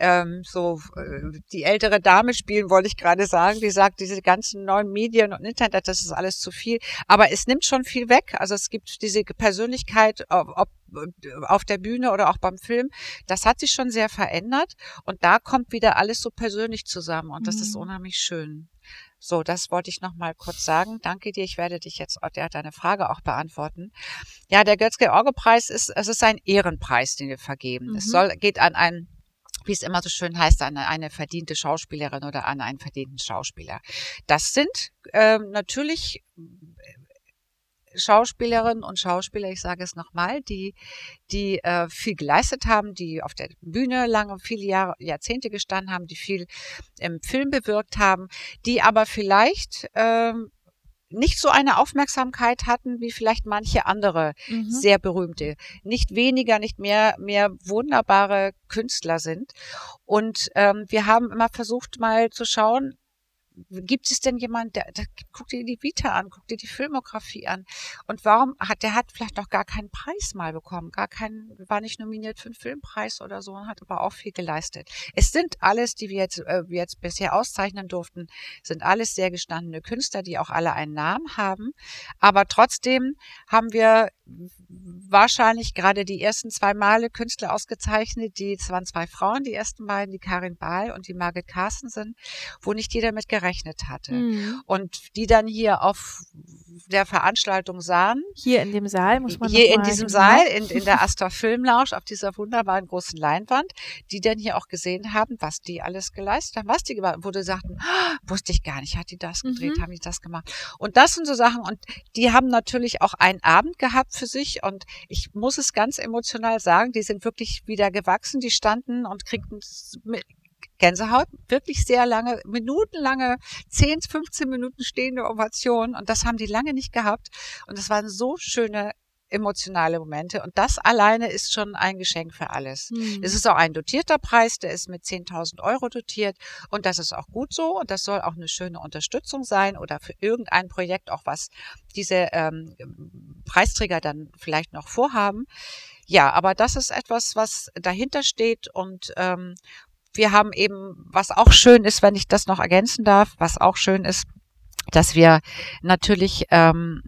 ähm, so äh, die ältere Dame spielen, wollte ich gerade sagen, die sagt, diese ganzen neuen Medien und Internet, das ist alles zu viel. Aber es nimmt schon viel weg. Also es gibt diese Persönlichkeit, ob auf der Bühne oder auch beim Film, das hat sich schon sehr verändert und da kommt wieder alles so persönlich zusammen und das mhm. ist unheimlich schön. So, das wollte ich noch mal kurz sagen. Danke dir. Ich werde dich jetzt, der hat deine Frage auch beantworten. Ja, der Götzke-Orge-Preis ist, es ist ein Ehrenpreis, den wir vergeben. Mhm. Es soll, geht an einen wie es immer so schön heißt, an eine verdiente Schauspielerin oder an einen verdienten Schauspieler. Das sind ähm, natürlich äh, Schauspielerinnen und Schauspieler, ich sage es nochmal, die, die äh, viel geleistet haben, die auf der Bühne lange, viele Jahre, Jahrzehnte gestanden haben, die viel im Film bewirkt haben, die aber vielleicht ähm, nicht so eine Aufmerksamkeit hatten wie vielleicht manche andere mhm. sehr berühmte. Nicht weniger, nicht mehr, mehr wunderbare Künstler sind. Und ähm, wir haben immer versucht mal zu schauen, gibt es denn jemand, der, der guck dir die Vita an, guck dir die Filmografie an. Und warum hat, der hat vielleicht noch gar keinen Preis mal bekommen, gar keinen, war nicht nominiert für einen Filmpreis oder so, hat aber auch viel geleistet. Es sind alles, die wir jetzt, äh, wir jetzt bisher auszeichnen durften, sind alles sehr gestandene Künstler, die auch alle einen Namen haben. Aber trotzdem haben wir wahrscheinlich gerade die ersten zwei Male Künstler ausgezeichnet, die, es waren zwei Frauen, die ersten beiden, die Karin Bahl und die Margit Carstensen, wo nicht jeder mit gerechnet hatte. Mhm. Und die dann hier auf der Veranstaltung sahen. Hier in dem Saal, muss man Hier in diesem Saal, in, in der Astor Film Lounge, auf dieser wunderbaren großen Leinwand, die dann hier auch gesehen haben, was die alles geleistet haben, was die gemacht haben, wo die sagten, oh, wusste ich gar nicht, hat die das gedreht, mhm. haben die das gemacht. Und das sind so Sachen, und die haben natürlich auch einen Abend gehabt für sich, und ich muss es ganz emotional sagen, die sind wirklich wieder gewachsen, die standen und kriegten Gänsehaut, wirklich sehr lange, minutenlange, 10, 15 Minuten stehende Ovation und das haben die lange nicht gehabt. Und das waren so schöne emotionale Momente. Und das alleine ist schon ein Geschenk für alles. Mhm. Es ist auch ein dotierter Preis, der ist mit 10.000 Euro dotiert. Und das ist auch gut so. Und das soll auch eine schöne Unterstützung sein oder für irgendein Projekt auch was diese ähm, Preisträger dann vielleicht noch vorhaben. Ja, aber das ist etwas, was dahinter steht. Und ähm, wir haben eben, was auch schön ist, wenn ich das noch ergänzen darf, was auch schön ist, dass wir natürlich ähm,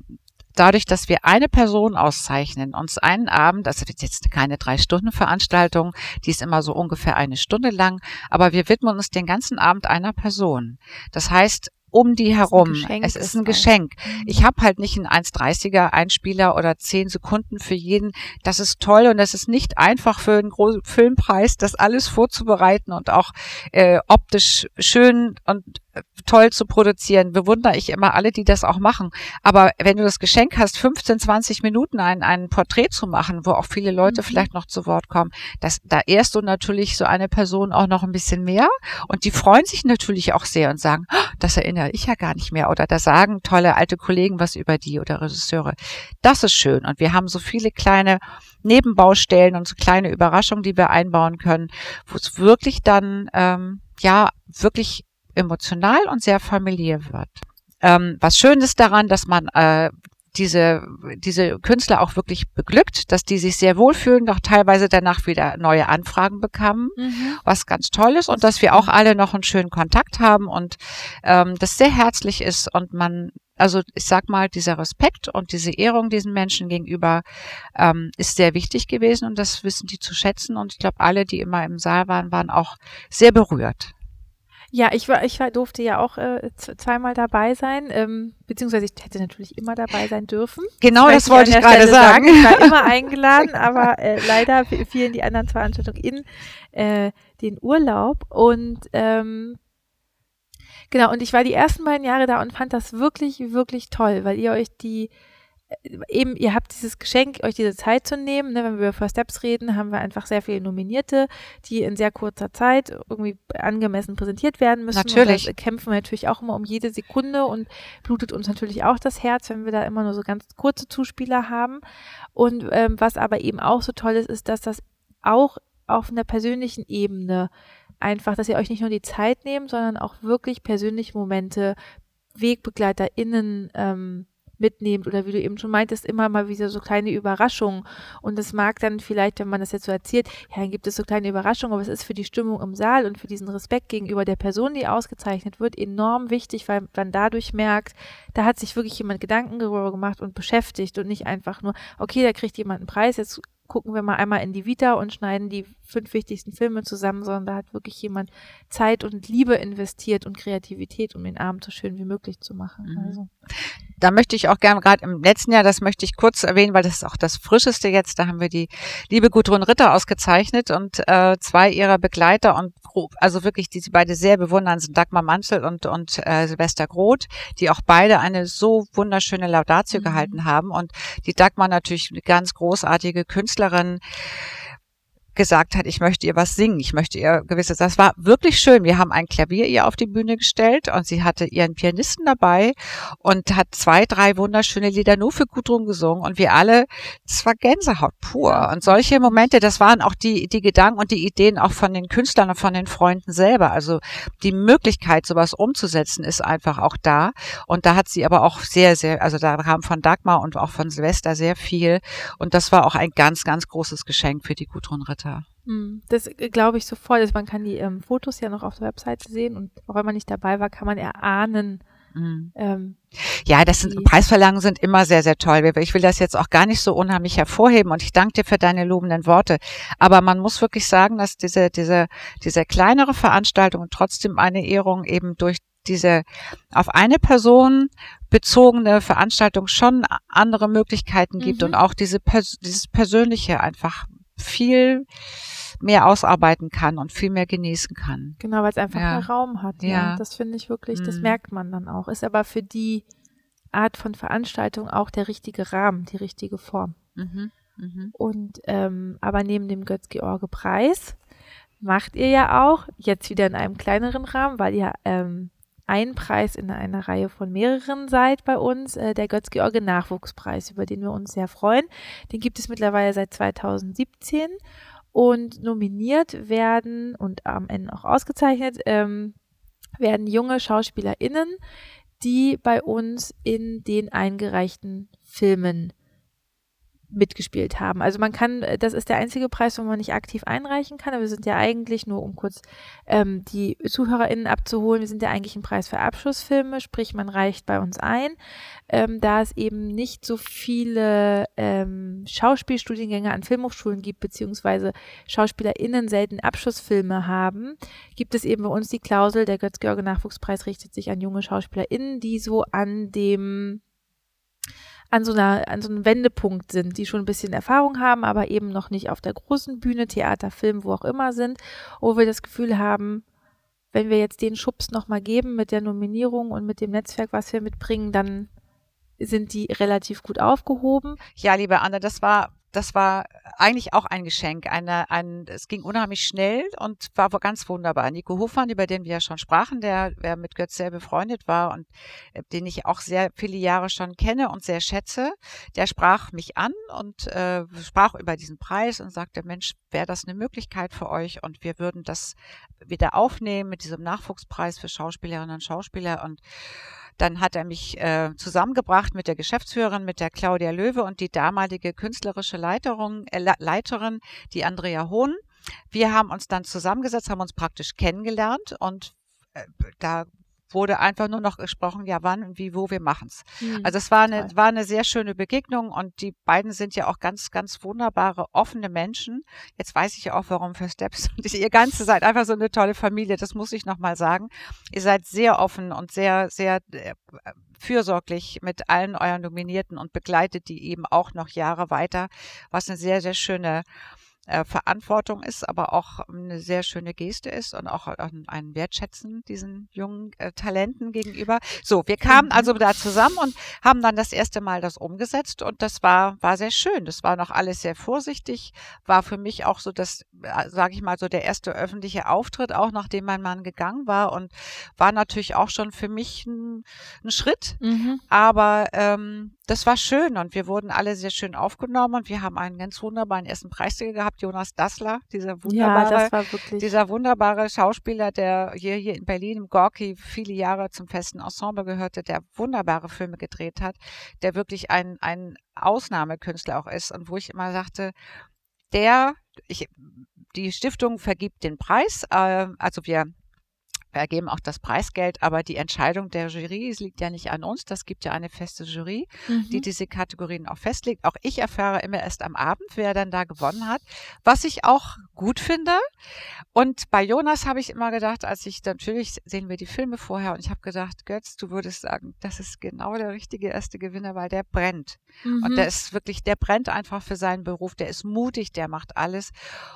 dadurch, dass wir eine Person auszeichnen, uns einen Abend, also jetzt keine drei Stunden Veranstaltung, die ist immer so ungefähr eine Stunde lang, aber wir widmen uns den ganzen Abend einer Person. Das heißt, um die herum. Es ist ist ein. Geschenk. Mhm. Ich habe halt nicht einen 1,30er Einspieler oder 10 Sekunden für jeden. Das ist toll und das ist nicht einfach für einen großen Filmpreis, das alles vorzubereiten und auch äh, optisch schön und toll zu produzieren. Bewundere ich immer alle, die das auch machen. Aber wenn du das Geschenk hast, 15, 20 Minuten ein, ein Porträt zu machen, wo auch viele Leute Mhm. vielleicht noch zu Wort kommen, das, da ehrst du natürlich so eine Person auch noch ein bisschen mehr und die freuen sich natürlich auch sehr und sagen, "Oh, das erinnere ich ja gar nicht mehr oder da sagen tolle alte Kollegen was über die oder Regisseure. Das ist schön und wir haben so viele kleine Nebenbaustellen und so kleine Überraschungen, die wir einbauen können, wo es wirklich dann ähm, ja wirklich emotional und sehr familiär wird. Ähm, was schön ist daran, dass man äh, diese, diese Künstler auch wirklich beglückt, dass die sich sehr wohlfühlen, doch teilweise danach wieder neue Anfragen bekamen, Mhm. was ganz toll ist und dass wir auch alle noch einen schönen Kontakt haben und ähm, das sehr herzlich ist und man, also ich sag mal, dieser Respekt und diese Ehrung diesen Menschen gegenüber ähm, ist sehr wichtig gewesen und das wissen die zu schätzen und ich glaube, alle, die immer im Saal waren, waren auch sehr berührt. Ja, ich war, ich war, durfte ja auch äh, zweimal dabei sein, ähm, beziehungsweise ich hätte natürlich immer dabei sein dürfen. Genau, das wollte ich der gerade Stelle sagen. Ich war immer eingeladen, aber äh, leider fielen die anderen Veranstaltungen in äh, den Urlaub und ähm, genau, und ich war die ersten beiden Jahre da und fand das wirklich, wirklich toll, weil ihr euch die eben, ihr habt dieses Geschenk, euch diese Zeit zu nehmen. Ne? Wenn wir über First Steps reden, haben wir einfach sehr viele Nominierte, die in sehr kurzer Zeit irgendwie angemessen präsentiert werden müssen. Natürlich. Und kämpfen wir natürlich auch immer um jede Sekunde und blutet uns natürlich auch das Herz, wenn wir da immer nur so ganz kurze Zuspieler haben. Und ähm, was aber eben auch so toll ist, ist, dass das auch auf einer persönlichen Ebene einfach, dass ihr euch nicht nur die Zeit nehmt, sondern auch wirklich persönliche Momente, WegbegleiterInnen ähm, mitnehmt oder wie du eben schon meintest, immer mal wieder so kleine Überraschungen. Und das mag dann vielleicht, wenn man das jetzt so erzählt, ja, dann gibt es so kleine Überraschungen, aber es ist für die Stimmung im Saal und für diesen Respekt gegenüber der Person, die ausgezeichnet wird, enorm wichtig, weil man dadurch merkt, da hat sich wirklich jemand Gedanken darüber gemacht und beschäftigt und nicht einfach nur, okay, da kriegt jemand einen Preis, jetzt gucken wir mal einmal in die Vita und schneiden die fünf wichtigsten Filme zusammen, sondern da hat wirklich jemand Zeit und Liebe investiert und Kreativität, um den Abend so schön wie möglich zu machen. Mhm. Also. da möchte ich auch gerne gerade im letzten Jahr, das möchte ich kurz erwähnen, weil das ist auch das Frischeste jetzt, da haben wir die liebe Gudrun Ritter ausgezeichnet und äh, zwei ihrer Begleiter und also wirklich, die sie beide sehr bewundern, sind Dagmar Manzel und, und äh, Silvester Groth, die auch beide eine so wunderschöne Laudatio Mhm. gehalten haben und die Dagmar natürlich eine ganz großartige Künstlerin, gesagt hat, ich möchte ihr was singen, ich möchte ihr gewisse, das war wirklich schön. Wir haben ein Klavier ihr auf die Bühne gestellt und sie hatte ihren Pianisten dabei und hat zwei, drei wunderschöne Lieder nur für Gudrun gesungen und wir alle, das war Gänsehaut pur. Und solche Momente, das waren auch die, die Gedanken und die Ideen auch von den Künstlern und von den Freunden selber. Also die Möglichkeit, sowas umzusetzen, ist einfach auch da. Und da hat sie aber auch sehr, sehr, also da kam von Dagmar und auch von Silvester sehr viel. Und das war auch ein ganz, ganz großes Geschenk für die Gudrun Ritter. Hm, Das äh, glaube ich sofort. Also man kann die ähm, Fotos ja noch auf der Webseite sehen und auch wenn man nicht dabei war, kann man erahnen. Mhm. Ähm, Ja, das sind Preisverlangen sind immer sehr, sehr toll. Ich will das jetzt auch gar nicht so unheimlich hervorheben und ich danke dir für deine lobenden Worte. Aber man muss wirklich sagen, dass diese, diese, diese kleinere Veranstaltung und trotzdem eine Ehrung eben durch diese auf eine Person bezogene Veranstaltung schon andere Möglichkeiten gibt Mhm. und auch diese dieses Persönliche einfach viel mehr ausarbeiten kann und viel mehr genießen kann. genau, weil es einfach Ja. mehr Raum hat. Ja. Ja. Das finde ich wirklich, das Mhm. merkt man dann auch. Ist aber für die Art von Veranstaltung auch der richtige Rahmen, die richtige Form. Mhm. Mhm. Und ähm, aber neben dem Götz-George-Preis macht ihr ja auch, jetzt wieder in einem kleineren Rahmen, weil ihr ähm, ein Preis in einer Reihe von mehreren seid bei uns, äh, der Götz-George-Nachwuchspreis, über den wir uns sehr freuen. Den gibt es mittlerweile seit 2017 und nominiert werden und am Ende auch ausgezeichnet ähm, werden junge SchauspielerInnen, die bei uns in den eingereichten Filmen mitgespielt haben. Also man kann, äh, das ist der einzige Preis, wo man nicht aktiv einreichen kann, aber wir sind ja eigentlich, nur um kurz ähm, die ZuhörerInnen abzuholen, wir sind ja eigentlich ein Preis für Abschlussfilme, sprich man reicht bei uns ein. Ähm, da es eben nicht so viele ähm, Schauspielstudiengänge an Filmhochschulen gibt, beziehungsweise SchauspielerInnen selten Abschlussfilme haben, gibt es eben bei uns die Klausel, der Götz-George-Nachwuchspreis richtet sich an junge SchauspielerInnen, die so an dem an so, einer, an so einem Wendepunkt sind, die schon ein bisschen Erfahrung haben, aber eben noch nicht auf der großen Bühne, Theater, Film, wo auch immer sind, wo wir das Gefühl haben, wenn wir jetzt den Schubs nochmal geben mit der Nominierung und mit dem Netzwerk, was wir mitbringen, dann sind die relativ gut aufgehoben. Ja, liebe Anne, das war das war eigentlich auch ein Geschenk. Eine, ein, es ging unheimlich schnell und war ganz wunderbar. Nico Hofmann, über den wir ja schon sprachen, der, der mit Götz sehr befreundet war und äh, den ich auch sehr viele Jahre schon kenne und sehr schätze, der sprach mich an und äh, sprach über diesen Preis und sagte, Mensch, wäre das eine Möglichkeit für euch und wir würden das wieder aufnehmen mit diesem Nachwuchspreis für Schauspielerinnen und Schauspieler und dann hat er mich äh, zusammengebracht mit der Geschäftsführerin, mit der Claudia Löwe und die damalige künstlerische Leiterin, äh, Leiterin die Andrea Hohn. Wir haben uns dann zusammengesetzt, haben uns praktisch kennengelernt und äh, da wurde einfach nur noch gesprochen, ja wann und wie, wo wir machen's. Mhm, also es war eine, war eine sehr schöne Begegnung und die beiden sind ja auch ganz, ganz wunderbare, offene Menschen. Jetzt weiß ich ja auch, warum für Steps und ihr Ganze seid einfach so eine tolle Familie, das muss ich nochmal sagen. Ihr seid sehr offen und sehr, sehr äh, fürsorglich mit allen euren Nominierten und begleitet die eben auch noch Jahre weiter, was eine sehr, sehr schöne äh, Verantwortung ist, aber auch eine sehr schöne Geste ist und auch ein Wertschätzen diesen jungen äh, Talenten gegenüber. So, wir kamen mhm. also da zusammen und haben dann das erste Mal das umgesetzt und das war war sehr schön. Das war noch alles sehr vorsichtig, war für mich auch so das, äh, sage ich mal so der erste öffentliche Auftritt, auch nachdem mein Mann gegangen war und war natürlich auch schon für mich ein, ein Schritt, mhm. aber ähm, das war schön und wir wurden alle sehr schön aufgenommen und wir haben einen ganz wunderbaren ersten Preisträger gehabt, Jonas Dassler, dieser wunderbare, ja, dieser wunderbare Schauspieler, der hier, hier in Berlin im Gorki viele Jahre zum festen Ensemble gehörte, der wunderbare Filme gedreht hat, der wirklich ein, ein Ausnahmekünstler auch ist und wo ich immer sagte, der, ich, die Stiftung vergibt den Preis, äh, also wir wir ergeben auch das Preisgeld, aber die Entscheidung der Jury, liegt ja nicht an uns, das gibt ja eine feste Jury, mhm. die diese Kategorien auch festlegt. Auch ich erfahre immer erst am Abend, wer dann da gewonnen hat, was ich auch gut finde. Und bei Jonas habe ich immer gedacht, als ich natürlich sehen wir die Filme vorher und ich habe gedacht, Götz, du würdest sagen, das ist genau der richtige erste Gewinner, weil der brennt. Mhm. Und der ist wirklich, der brennt einfach für seinen Beruf, der ist mutig, der macht alles.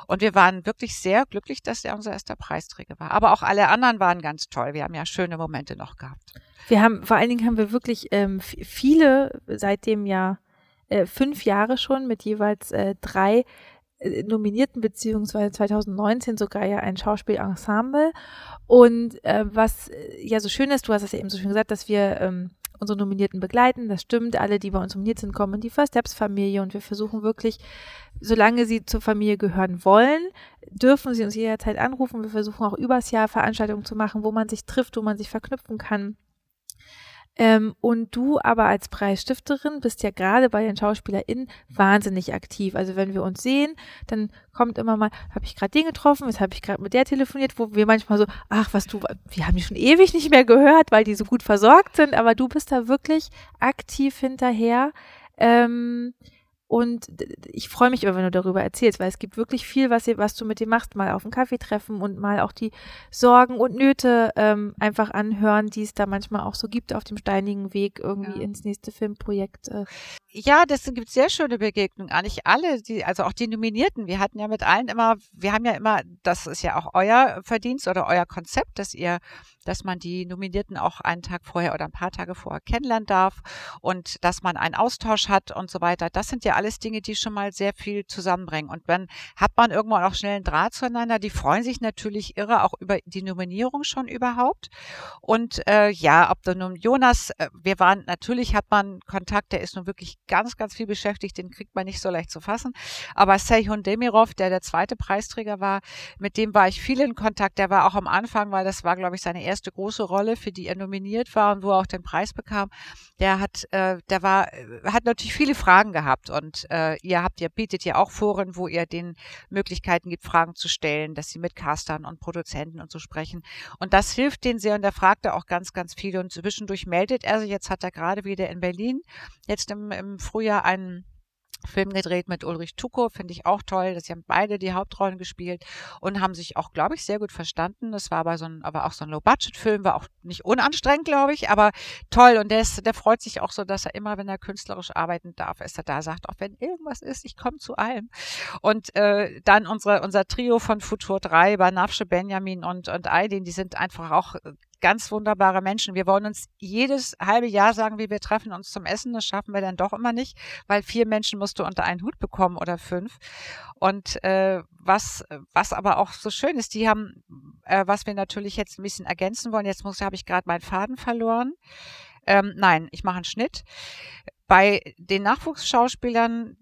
Und wir waren wirklich sehr glücklich, dass er unser erster Preisträger war. Aber auch alle anderen waren waren ganz toll. Wir haben ja schöne Momente noch gehabt. Wir haben, vor allen Dingen haben wir wirklich ähm, viele seit dem Jahr äh, fünf Jahre schon mit jeweils äh, drei äh, Nominierten, beziehungsweise 2019 sogar ja ein Schauspielensemble. Und äh, was äh, ja so schön ist, du hast es ja eben so schön gesagt, dass wir ähm, unsere Nominierten begleiten. Das stimmt. Alle, die bei uns nominiert sind, kommen in die First Steps Familie und wir versuchen wirklich, solange sie zur Familie gehören wollen, dürfen sie uns jederzeit anrufen. Wir versuchen auch übers Jahr Veranstaltungen zu machen, wo man sich trifft, wo man sich verknüpfen kann. Ähm, und du aber als Preisstifterin bist ja gerade bei den SchauspielerInnen wahnsinnig aktiv. Also wenn wir uns sehen, dann kommt immer mal, habe ich gerade den getroffen, jetzt habe ich gerade mit der telefoniert, wo wir manchmal so, ach was du, wir haben die schon ewig nicht mehr gehört, weil die so gut versorgt sind, aber du bist da wirklich aktiv hinterher. Ähm, und ich freue mich immer, wenn du darüber erzählst, weil es gibt wirklich viel, was, ihr, was du mit dir machst. Mal auf einen Kaffee treffen und mal auch die Sorgen und Nöte ähm, einfach anhören, die es da manchmal auch so gibt auf dem steinigen Weg irgendwie ja. ins nächste Filmprojekt. Äh. Ja, das gibt sehr schöne Begegnungen. Eigentlich alle, die, also auch die Nominierten. Wir hatten ja mit allen immer, wir haben ja immer, das ist ja auch euer Verdienst oder euer Konzept, dass ihr dass man die Nominierten auch einen Tag vorher oder ein paar Tage vorher kennenlernen darf und dass man einen Austausch hat und so weiter. Das sind ja alles Dinge, die schon mal sehr viel zusammenbringen. Und dann hat man irgendwann auch schnell einen Draht zueinander. Die freuen sich natürlich irre auch über die Nominierung schon überhaupt. Und äh, ja, ob du nun Jonas, äh, wir waren, natürlich hat man Kontakt, der ist nun wirklich ganz, ganz viel beschäftigt, den kriegt man nicht so leicht zu fassen. Aber Seyhun Demirov, der der zweite Preisträger war, mit dem war ich viel in Kontakt. Der war auch am Anfang, weil das war, glaube ich, seine erste große Rolle, für die er nominiert war und wo er auch den Preis bekam, der hat, äh, der war, äh, hat natürlich viele Fragen gehabt und Und äh, ihr habt ja, bietet ja auch Foren, wo ihr den Möglichkeiten gibt, Fragen zu stellen, dass sie mit Castern und Produzenten und so sprechen. Und das hilft denen sehr und der fragte auch ganz, ganz viel. Und zwischendurch meldet er sich, jetzt hat er gerade wieder in Berlin, jetzt im, im Frühjahr einen Film gedreht mit Ulrich Tuko, finde ich auch toll. dass sie haben beide die Hauptrollen gespielt und haben sich auch, glaube ich, sehr gut verstanden. Das war aber so ein, aber auch so ein Low-Budget-Film, war auch nicht unanstrengend, glaube ich, aber toll. Und der, ist, der freut sich auch so, dass er immer, wenn er künstlerisch arbeiten darf, ist er da, sagt auch, wenn irgendwas ist, ich komme zu allem. Und äh, dann unsere, unser Trio von Futur 3, Banafsche, Benjamin und, und Aydin, die sind einfach auch ganz wunderbare Menschen. Wir wollen uns jedes halbe Jahr sagen, wie wir treffen uns zum Essen. Das schaffen wir dann doch immer nicht, weil vier Menschen musst du unter einen Hut bekommen oder fünf. Und äh, was, was aber auch so schön ist, die haben, äh, was wir natürlich jetzt ein bisschen ergänzen wollen. Jetzt muss, habe ich gerade meinen Faden verloren. Ähm, nein, ich mache einen Schnitt. Bei den Nachwuchsschauspielern,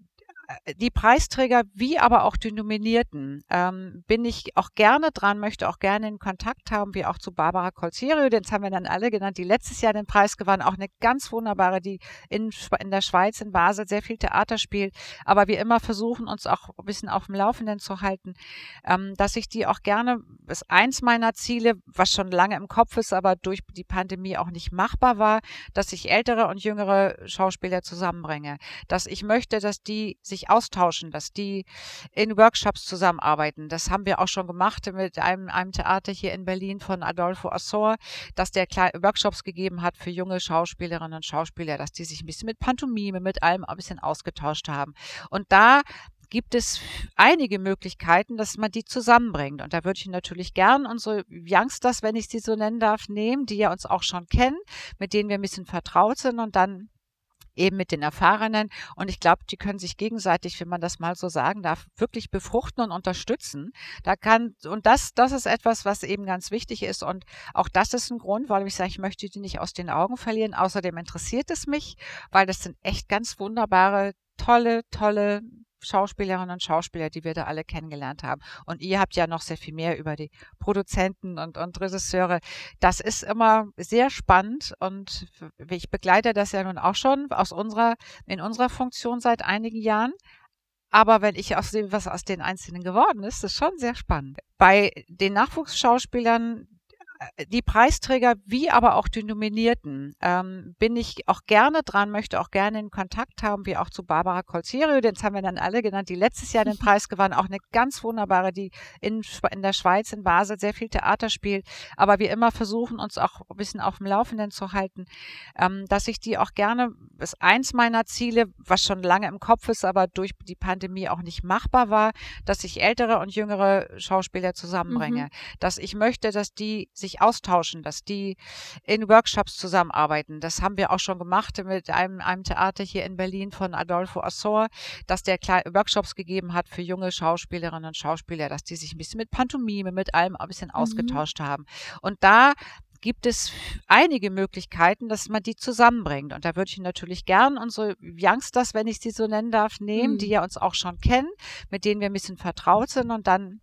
die Preisträger wie aber auch die Nominierten ähm, bin ich auch gerne dran, möchte auch gerne in Kontakt haben, wie auch zu Barbara Colserio, den haben wir dann alle genannt, die letztes Jahr den Preis gewann, auch eine ganz wunderbare, die in, in der Schweiz, in Basel sehr viel Theater spielt, aber wir immer versuchen, uns auch ein bisschen auf dem Laufenden zu halten, ähm, dass ich die auch gerne, ist eins meiner Ziele, was schon lange im Kopf ist, aber durch die Pandemie auch nicht machbar war, dass ich ältere und jüngere Schauspieler zusammenbringe, dass ich möchte, dass die sich sich austauschen, dass die in Workshops zusammenarbeiten. Das haben wir auch schon gemacht mit einem, einem Theater hier in Berlin von Adolfo Assor, dass der Workshops gegeben hat für junge Schauspielerinnen und Schauspieler, dass die sich ein bisschen mit Pantomime, mit allem ein bisschen ausgetauscht haben. Und da gibt es einige Möglichkeiten, dass man die zusammenbringt. Und da würde ich natürlich gern unsere Youngsters, wenn ich sie so nennen darf, nehmen, die ja uns auch schon kennen, mit denen wir ein bisschen vertraut sind und dann eben mit den Erfahrenen. Und ich glaube, die können sich gegenseitig, wenn man das mal so sagen darf, wirklich befruchten und unterstützen. Da kann, und das, das ist etwas, was eben ganz wichtig ist. Und auch das ist ein Grund, warum ich sage, ich möchte die nicht aus den Augen verlieren. Außerdem interessiert es mich, weil das sind echt ganz wunderbare, tolle, tolle Schauspielerinnen und Schauspieler, die wir da alle kennengelernt haben. Und ihr habt ja noch sehr viel mehr über die Produzenten und, und Regisseure. Das ist immer sehr spannend und ich begleite das ja nun auch schon aus unserer, in unserer Funktion seit einigen Jahren. Aber wenn ich auch sehe, was aus den Einzelnen geworden ist, ist schon sehr spannend. Bei den Nachwuchsschauspielern, die Preisträger wie aber auch die Nominierten ähm, bin ich auch gerne dran, möchte auch gerne in Kontakt haben, wie auch zu Barbara Colserio, den haben wir dann alle genannt, die letztes Jahr den Preis gewann, auch eine ganz wunderbare, die in, in der Schweiz, in Basel sehr viel Theater spielt, aber wir immer versuchen, uns auch ein bisschen auf dem Laufenden zu halten, ähm, dass ich die auch gerne, ist eins meiner Ziele, was schon lange im Kopf ist, aber durch die Pandemie auch nicht machbar war, dass ich ältere und jüngere Schauspieler zusammenbringe, mhm. dass ich möchte, dass die sich sich austauschen, dass die in Workshops zusammenarbeiten. Das haben wir auch schon gemacht mit einem, einem Theater hier in Berlin von Adolfo Assor, dass der Workshops gegeben hat für junge Schauspielerinnen und Schauspieler, dass die sich ein bisschen mit Pantomime, mit allem ein bisschen mhm. ausgetauscht haben. Und da gibt es einige Möglichkeiten, dass man die zusammenbringt. Und da würde ich natürlich gern unsere Youngsters, wenn ich sie so nennen darf, nehmen, mhm. die ja uns auch schon kennen, mit denen wir ein bisschen vertraut sind und dann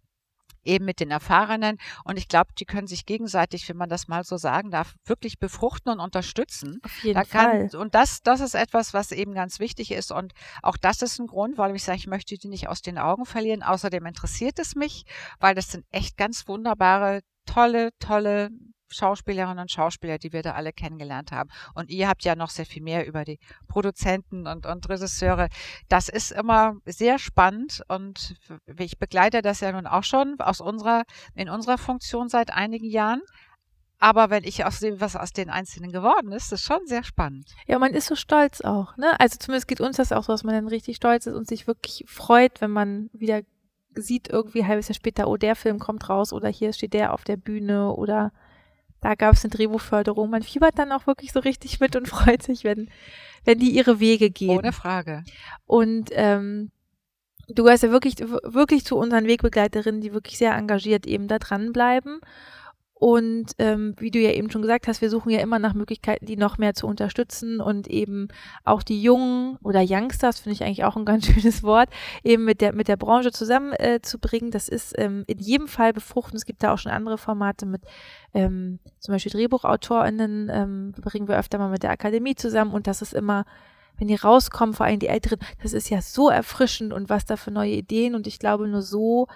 eben mit den Erfahrenen. Und ich glaube, die können sich gegenseitig, wenn man das mal so sagen darf, wirklich befruchten und unterstützen. Auf jeden da kann, Fall. Und das, das ist etwas, was eben ganz wichtig ist. Und auch das ist ein Grund, warum ich sage, ich möchte die nicht aus den Augen verlieren. Außerdem interessiert es mich, weil das sind echt ganz wunderbare, tolle, tolle Schauspielerinnen und Schauspieler, die wir da alle kennengelernt haben. Und ihr habt ja noch sehr viel mehr über die Produzenten und, und Regisseure. Das ist immer sehr spannend und ich begleite das ja nun auch schon aus unserer, in unserer Funktion seit einigen Jahren. Aber wenn ich auch sehe, was aus den Einzelnen geworden ist, ist schon sehr spannend. Ja, man ist so stolz auch, ne? Also zumindest geht uns das auch so, dass man dann richtig stolz ist und sich wirklich freut, wenn man wieder sieht, irgendwie ein halbes Jahr später, oh, der Film kommt raus oder hier steht der auf der Bühne oder da gab es eine Drehbuchförderung. Man fiebert dann auch wirklich so richtig mit und freut sich, wenn, wenn die ihre Wege gehen. Ohne Frage. Und ähm, du gehörst ja wirklich, wirklich zu unseren Wegbegleiterinnen, die wirklich sehr engagiert eben da dranbleiben und ähm, wie du ja eben schon gesagt hast, wir suchen ja immer nach Möglichkeiten, die noch mehr zu unterstützen und eben auch die Jungen oder Youngsters, finde ich eigentlich auch ein ganz schönes Wort, eben mit der, mit der Branche zusammenzubringen. Äh, das ist ähm, in jedem Fall befruchten. Es gibt da auch schon andere Formate mit ähm, zum Beispiel DrehbuchautorInnen, ähm, bringen wir öfter mal mit der Akademie zusammen und das ist immer wenn die rauskommen, vor allem die Älteren, das ist ja so erfrischend und was da für neue Ideen und ich glaube nur so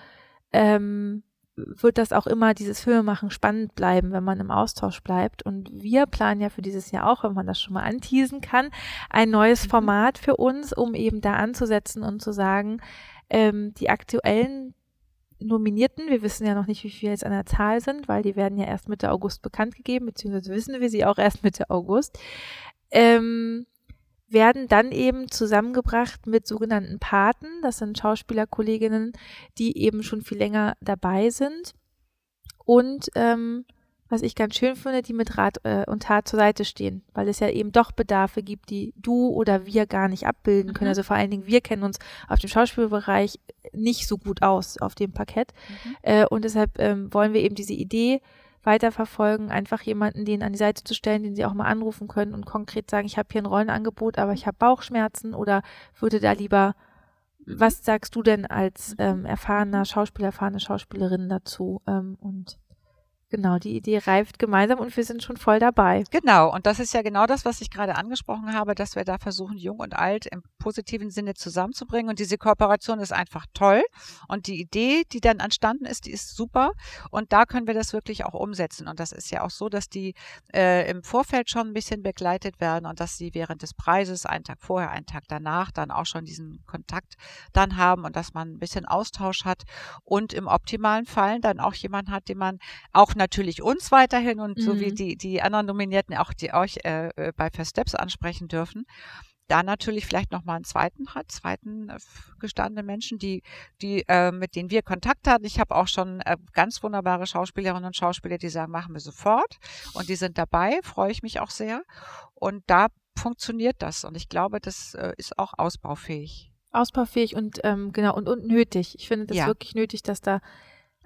ähm, wird das auch immer dieses Filmemachen spannend bleiben, wenn man im Austausch bleibt. Und wir planen ja für dieses Jahr auch, wenn man das schon mal anteasen kann, ein neues mhm. Format für uns, um eben da anzusetzen und zu sagen, ähm, die aktuellen Nominierten, wir wissen ja noch nicht, wie viele jetzt an der Zahl sind, weil die werden ja erst Mitte August bekannt gegeben, beziehungsweise wissen wir sie auch erst Mitte August, ähm, werden dann eben zusammengebracht mit sogenannten Paten. Das sind Schauspielerkolleginnen, die eben schon viel länger dabei sind. Und ähm, was ich ganz schön finde, die mit Rat äh, und Tat zur Seite stehen, weil es ja eben doch Bedarfe gibt, die du oder wir gar nicht abbilden können. Mhm. Also vor allen Dingen, wir kennen uns auf dem Schauspielbereich nicht so gut aus auf dem Parkett. Mhm. Äh, und deshalb ähm, wollen wir eben diese Idee weiterverfolgen, einfach jemanden den an die Seite zu stellen, den sie auch mal anrufen können und konkret sagen, ich habe hier ein Rollenangebot, aber ich habe Bauchschmerzen oder würde da lieber was sagst du denn als ähm, erfahrener Schauspieler, erfahrene Schauspielerin dazu? Ähm, und Genau, die Idee reift gemeinsam und wir sind schon voll dabei. Genau, und das ist ja genau das, was ich gerade angesprochen habe, dass wir da versuchen, jung und alt im positiven Sinne zusammenzubringen. Und diese Kooperation ist einfach toll. Und die Idee, die dann entstanden ist, die ist super. Und da können wir das wirklich auch umsetzen. Und das ist ja auch so, dass die äh, im Vorfeld schon ein bisschen begleitet werden und dass sie während des Preises, einen Tag vorher, einen Tag danach, dann auch schon diesen Kontakt dann haben und dass man ein bisschen Austausch hat und im optimalen Fall dann auch jemand hat, den man auch natürlich uns weiterhin und mhm. so wie mhm. die, die anderen Nominierten auch die euch äh, äh, bei First Steps ansprechen dürfen. Da natürlich vielleicht nochmal einen zweiten hat, zweiten äh, gestandene Menschen, die, die, äh, mit denen wir Kontakt hatten. Ich habe auch schon äh, ganz wunderbare Schauspielerinnen und Schauspieler, die sagen, machen wir sofort. Und die sind dabei, freue ich mich auch sehr. Und da funktioniert das. Und ich glaube, das äh, ist auch ausbaufähig. Ausbaufähig und ähm, genau und, und nötig. Ich finde das ja. wirklich nötig, dass da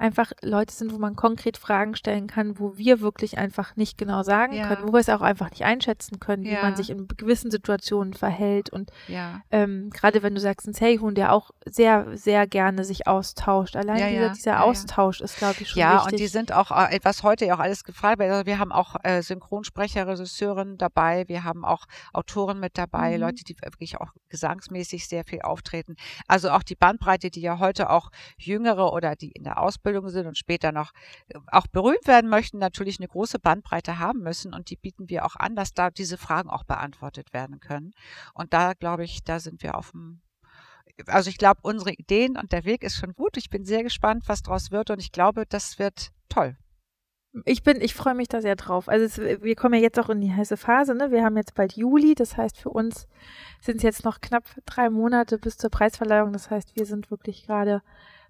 einfach Leute sind, wo man konkret Fragen stellen kann, wo wir wirklich einfach nicht genau sagen ja. können, wo wir es auch einfach nicht einschätzen können, ja. wie man sich in gewissen Situationen verhält. Und ja. ähm, gerade wenn du sagst, ein Zellhuhn, der auch sehr, sehr gerne sich austauscht. Allein dieser, dieser Austausch ist, glaube ich, schon ja, wichtig. Ja, und die sind auch, äh, was heute ja auch alles gefragt wird, also wir haben auch äh, Synchronsprecher, Regisseuren dabei, wir haben auch Autoren mit dabei, mhm. Leute, die wirklich auch gesangsmäßig sehr viel auftreten. Also auch die Bandbreite, die ja heute auch Jüngere oder die in der Ausbildung Ausbildung sind und später noch äh, auch berühmt werden möchten, natürlich eine große Bandbreite haben müssen. Und die bieten wir auch an, dass da diese Fragen auch beantwortet werden können. Und da glaube ich, da sind wir auf dem also ich glaube, unsere Ideen und der Weg ist schon gut. Ich bin sehr gespannt, was daraus wird und ich glaube, das wird toll. Ich bin, ich freue mich da sehr drauf. Also es, wir kommen ja jetzt auch in die heiße Phase, ne? Wir haben jetzt bald Juli, das heißt für uns sind es jetzt noch knapp drei Monate bis zur Preisverleihung. Das heißt, wir sind wirklich gerade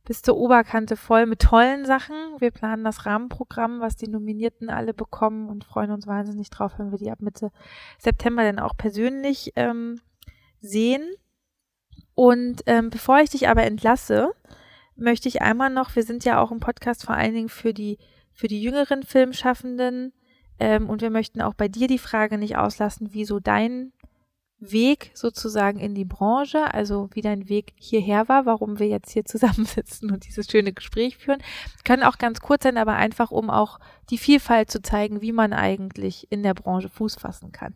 bis zur Oberkante voll mit tollen Sachen. Wir planen das Rahmenprogramm, was die Nominierten alle bekommen und freuen uns wahnsinnig drauf, wenn wir die ab Mitte September dann auch persönlich ähm, sehen. Und ähm, bevor ich dich aber entlasse, möchte ich einmal noch, wir sind ja auch im Podcast vor allen Dingen für die, für die jüngeren Filmschaffenden ähm, und wir möchten auch bei dir die Frage nicht auslassen, wieso dein Weg sozusagen in die Branche, also wie dein Weg hierher war, warum wir jetzt hier zusammensitzen und dieses schöne Gespräch führen. Können auch ganz kurz sein, aber einfach, um auch die Vielfalt zu zeigen, wie man eigentlich in der Branche Fuß fassen kann.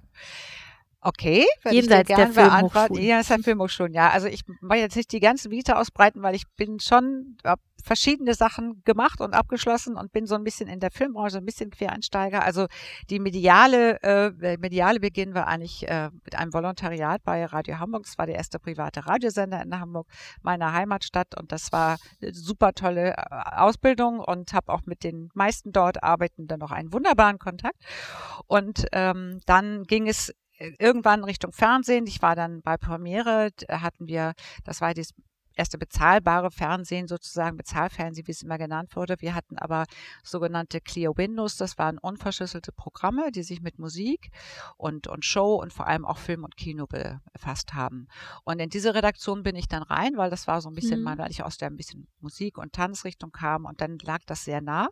Okay, jenseits der Filmhochschulen. Jenseits der Filmhochschulen, ja. Also ich wollte jetzt nicht die ganze Vita ausbreiten, weil ich bin schon, verschiedene Sachen gemacht und abgeschlossen und bin so ein bisschen in der Filmbranche, ein bisschen Quereinsteiger. Also die mediale, äh, mediale Beginn war eigentlich äh, mit einem Volontariat bei Radio Hamburg. Das war der erste private Radiosender in Hamburg, meiner Heimatstadt. Und das war eine super tolle äh, Ausbildung und habe auch mit den meisten dort Arbeitenden noch einen wunderbaren Kontakt. Und ähm, dann ging es irgendwann Richtung Fernsehen. Ich war dann bei Premiere, hatten wir, das war das erste bezahlbare Fernsehen sozusagen, Bezahlfernsehen, wie es immer genannt wurde. Wir hatten aber sogenannte Clear Windows, das waren unverschlüsselte Programme, die sich mit Musik und, und Show und vor allem auch Film und Kino befasst haben. Und in diese Redaktion bin ich dann rein, weil das war so ein bisschen mhm. mal, weil ich aus der ein bisschen Musik- und Tanzrichtung kam und dann lag das sehr nah.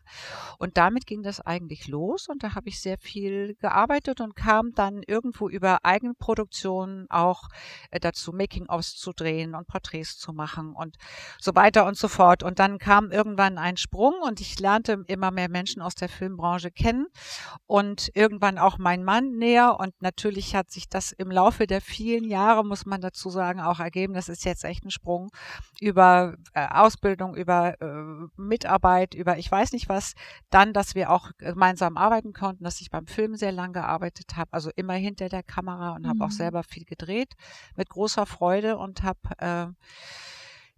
Und damit ging das eigentlich los und da habe ich sehr viel gearbeitet und kam dann irgendwo über Eigenproduktion auch äh, dazu, Making-ofs zu drehen und Porträts zu machen machen und so weiter und so fort. Und dann kam irgendwann ein Sprung und ich lernte immer mehr Menschen aus der Filmbranche kennen und irgendwann auch mein Mann näher. Und natürlich hat sich das im Laufe der vielen Jahre, muss man dazu sagen, auch ergeben. Das ist jetzt echt ein Sprung über äh, Ausbildung, über äh, Mitarbeit, über ich weiß nicht was. Dann, dass wir auch gemeinsam arbeiten konnten, dass ich beim Film sehr lange gearbeitet habe, also immer hinter der Kamera und habe auch Mhm. selber viel gedreht mit großer Freude und habe äh,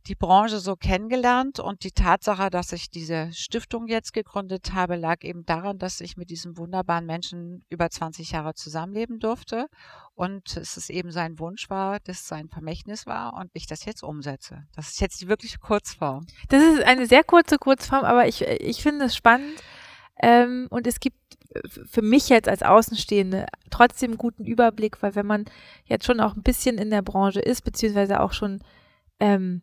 die Branche so kennengelernt und die Tatsache, dass ich diese Stiftung jetzt gegründet habe, lag eben daran, dass ich mit diesem wunderbaren Menschen über 20 Jahre zusammenleben durfte und es ist eben sein Wunsch war, dass sein Vermächtnis war und ich das jetzt umsetze. Das ist jetzt die wirkliche Kurzform. Das ist eine sehr kurze Kurzform, aber ich, ich finde es spannend. Ähm, und es gibt für mich jetzt als Außenstehende trotzdem einen guten Überblick, weil wenn man jetzt schon auch ein bisschen in der Branche ist, beziehungsweise auch schon ähm,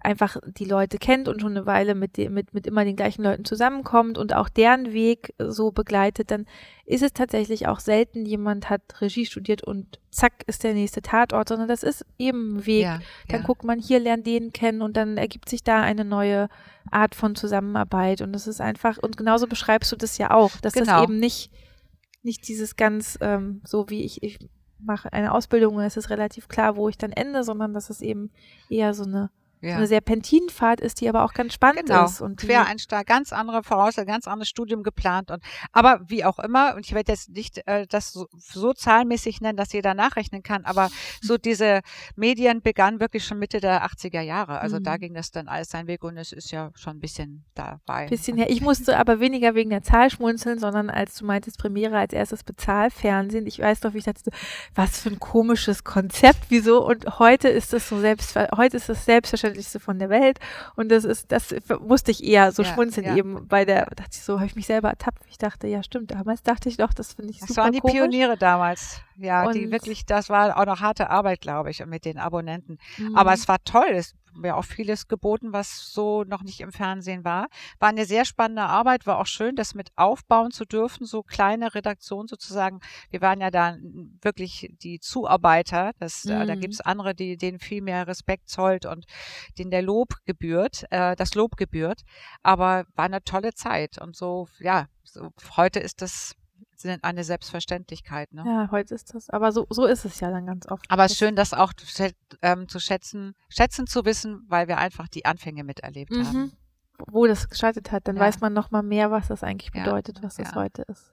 einfach die Leute kennt und schon eine Weile mit, dem, mit, mit immer den gleichen Leuten zusammenkommt und auch deren Weg so begleitet, dann ist es tatsächlich auch selten, jemand hat Regie studiert und zack ist der nächste Tatort, sondern das ist eben ein Weg, Ja, dann ja. guckt man hier, lernt den kennen und dann ergibt sich da eine neue Art von Zusammenarbeit. Und das ist einfach, und genauso beschreibst du das ja auch, dass das Genau. eben nicht, nicht dieses ganz, ähm, so wie ich, ich mache eine Ausbildung und es ist relativ klar, wo ich dann ende, sondern dass es eben eher so eine, ja. eine Serpentinenfahrt ist, die aber auch ganz spannend Genau, ist. Und Quereinsteiger, ganz andere Voraussetzungen, ganz anderes Studium geplant und aber wie auch immer und ich werde jetzt nicht äh, das so, so zahlenmäßig nennen, dass jeder nachrechnen kann, aber so diese Medien begannen wirklich schon Mitte der 80er Jahre. Also da Mhm. ging das dann alles seinen Weg und es ist ja schon ein bisschen dabei. bisschen her. Ich musste aber weniger wegen der Zahl schmunzeln, sondern als du meintest Premiere als erstes Bezahlfernsehen. Ich weiß doch, wie ich dachte, was für ein komisches Konzept, wieso? Und heute ist das so selbst, heute ist das selbstverständlichste von der Welt. Und das ist, das musste ich eher so Ja, schmunzeln ja. eben bei der, dachte ich so, habe ich mich selber ertappt. Ich dachte, ja stimmt, damals dachte ich doch, das finde ich Das super waren die komisch. Pioniere damals. Ja, die Und- wirklich, das war auch noch harte Arbeit, glaube ich, mit den Abonnenten. Mhm. Aber es war toll. Es mir auch vieles geboten, was so noch nicht im Fernsehen war. War eine sehr spannende Arbeit, war auch schön, das mit aufbauen zu dürfen, so kleine Redaktion sozusagen. Wir waren ja da wirklich die Zuarbeiter. Das, äh, Da Mhm. gibt's andere, die denen viel mehr Respekt zollt und denen der Lob gebührt, äh, das Lob gebührt. Aber war eine tolle Zeit. Und so, ja, so, heute ist das eine Selbstverständlichkeit. Ne? Ja, heute ist das. Aber so, so ist es ja dann ganz oft. Aber es ist schön, das auch ähm, zu schätzen, schätzen zu wissen, weil wir einfach die Anfänge miterlebt haben. Mhm. Wo das gestartet hat, dann Ja. weiß man noch mal mehr, was das eigentlich Ja, bedeutet, was das ja. heute ist.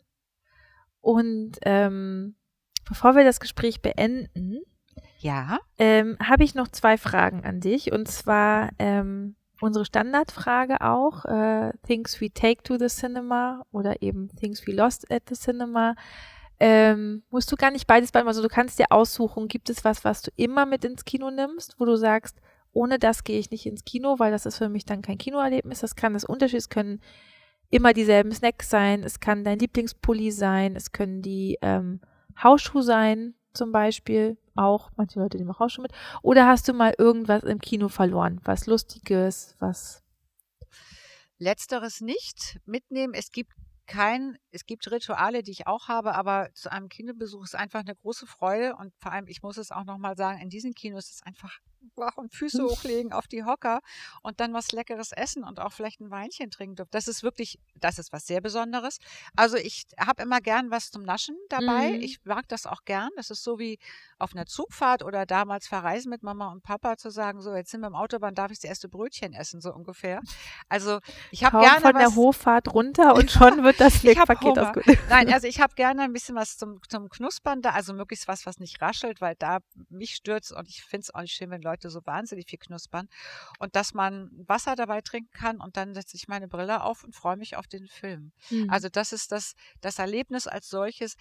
Und ähm, bevor wir das Gespräch beenden, Ja, ähm, habe ich noch zwei Fragen an dich. Und zwar ähm, unsere Standardfrage auch, äh, Things we take to the cinema oder eben Things we lost at the cinema. Ähm, musst du gar nicht beides beantworten. Also du kannst dir aussuchen, gibt es was, was du immer mit ins Kino nimmst, wo du sagst, ohne das gehe ich nicht ins Kino, weil das ist für mich dann kein Kinoerlebnis. Das kann das Unterschied, es können immer dieselben Snacks sein, es kann dein Lieblingspulli sein, es können die ähm, Hausschuhe sein, zum Beispiel. Auch, manche Leute nehmen auch Hausschuhe mit. Oder hast du mal irgendwas im Kino verloren? Was Lustiges, was. letzteres nicht mitnehmen. Es gibt kein, es gibt Rituale, die ich auch habe, aber zu einem Kinobesuch ist einfach eine große Freude und vor allem, ich muss es auch nochmal sagen, in diesen Kinos ist es einfach wach und Füße hochlegen auf die Hocker und dann was Leckeres essen und auch vielleicht ein Weinchen trinken dürfen. Das ist wirklich, das ist was sehr Besonderes. Also ich habe immer gern was zum Naschen dabei. Mhm. Ich mag das auch gern. Das ist so wie auf einer Zugfahrt oder damals verreisen mit Mama und Papa zu sagen, so jetzt sind wir im Auto, wann darf ich das erste Brötchen essen, so ungefähr. Also ich habe gerne von was, der Hoffahrt runter und schon wird das Snackpaket Hunger. ausgeholt. Nein, also ich habe gerne ein bisschen was zum, zum Knuspern da, also möglichst was, was nicht raschelt, weil da mich stürzt und ich finde es auch nicht schön, wenn Leute so wahnsinnig viel knuspern. Und dass man Wasser dabei trinken kann und dann setze ich meine Brille auf und freue mich auf den Film. Mhm. Also das ist das, das Erlebnis als solches.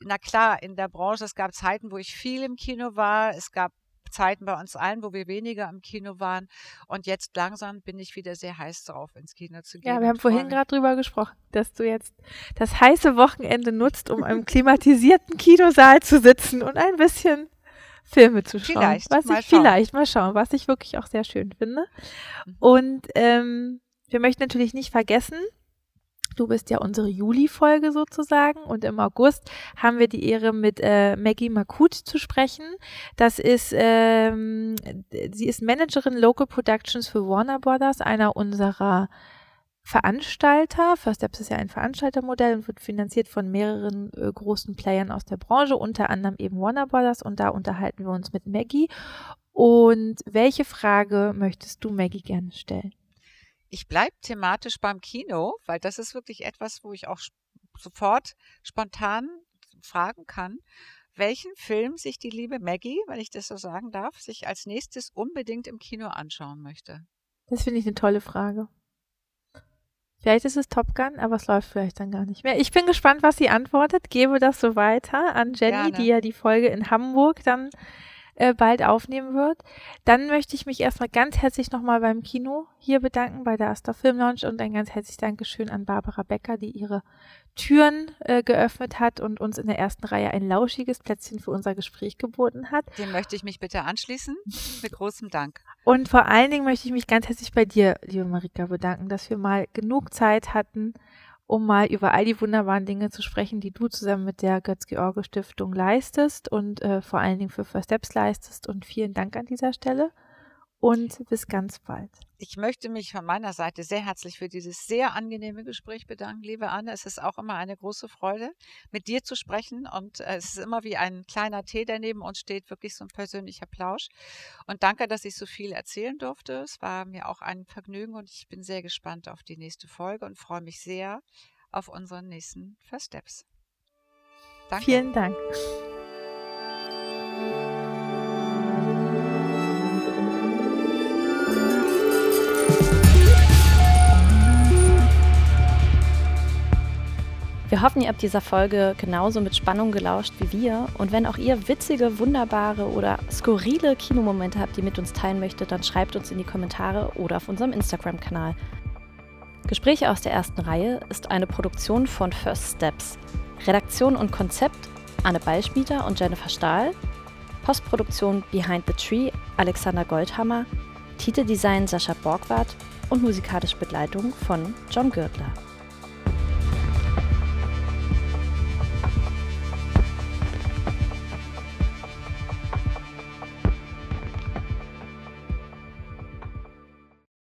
Na klar, in der Branche, es gab Zeiten, wo ich viel im Kino war, es gab Zeiten bei uns allen, wo wir weniger im Kino waren. Und jetzt langsam bin ich wieder sehr heiß drauf, ins Kino zu gehen. Ja, wir haben vorhin gerade drüber gesprochen, dass du jetzt das heiße Wochenende nutzt, um im klimatisierten Kinosaal zu sitzen und ein bisschen Filme zu schauen. Vielleicht, was mal ich schauen. vielleicht mal schauen, was ich wirklich auch sehr schön finde. Mhm. Und ähm, wir möchten natürlich nicht vergessen, Du bist ja unsere Juli-Folge sozusagen und im August haben wir die Ehre, mit äh, Maggie Makut zu sprechen. Das ist, ähm, sie ist Managerin Local Productions für Warner Brothers, einer unserer Veranstalter. First Steps ist ja ein Veranstaltermodell und wird finanziert von mehreren äh, großen Playern aus der Branche, unter anderem eben Warner Brothers. Und da unterhalten wir uns mit Maggie. Und welche Frage möchtest du Maggie gerne stellen? Ich bleibe thematisch beim Kino, weil das ist wirklich etwas, wo ich auch sofort spontan fragen kann, welchen Film sich die liebe Maggie, wenn ich das so sagen darf, sich als nächstes unbedingt im Kino anschauen möchte. Das finde ich eine tolle Frage. Vielleicht ist es Top Gun, aber es läuft vielleicht dann gar nicht mehr. Ich bin gespannt, was sie antwortet. Gebe das so weiter an Jenny, Gerne. die ja die Folge in Hamburg dann äh, bald aufnehmen wird. Dann möchte ich mich erstmal ganz herzlich nochmal beim Kino hier bedanken, bei der Astor Film Lounge und ein ganz herzliches Dankeschön an Barbara Becker, die ihre Türen äh, geöffnet hat und uns in der ersten Reihe ein lauschiges Plätzchen für unser Gespräch geboten hat. Dem möchte ich mich bitte anschließen. Mit großem Dank. Und vor allen Dingen möchte ich mich ganz herzlich bei dir, liebe Marika, bedanken, dass wir mal genug Zeit hatten, um mal über all die wunderbaren Dinge zu sprechen, die du zusammen mit der Götz-George-Stiftung leistest und äh, vor allen Dingen für First Steps leistest. Und vielen Dank an dieser Stelle und bis ganz bald. Ich möchte mich von meiner Seite sehr herzlich für dieses sehr angenehme Gespräch bedanken, liebe Anne. Es ist auch immer eine große Freude, mit dir zu sprechen. Und äh, es ist immer wie ein kleiner Tee, der neben uns steht, wirklich so ein persönlicher Plausch. Und danke, dass ich so viel erzählen durfte. Es war mir auch ein Vergnügen und ich bin sehr gespannt auf die nächste Folge und freue mich sehr auf unseren nächsten First Steps. Danke. Vielen Dank. Wir hoffen, ihr habt dieser Folge genauso mit Spannung gelauscht wie wir. Und wenn auch ihr witzige, wunderbare oder skurrile Kinomomente habt, die mit uns teilen möchtet, dann schreibt uns in die Kommentare oder auf unserem Instagram-Kanal. Gespräche aus der ersten Reihe ist eine Produktion von First Steps. Redaktion und Konzept Anne Ballschmieder und Jennifer Stahl. Postproduktion Behind the Tree Alexander Goldhammer. Titeldesign Sascha Borgwart und musikalische Begleitung von John Gürtler.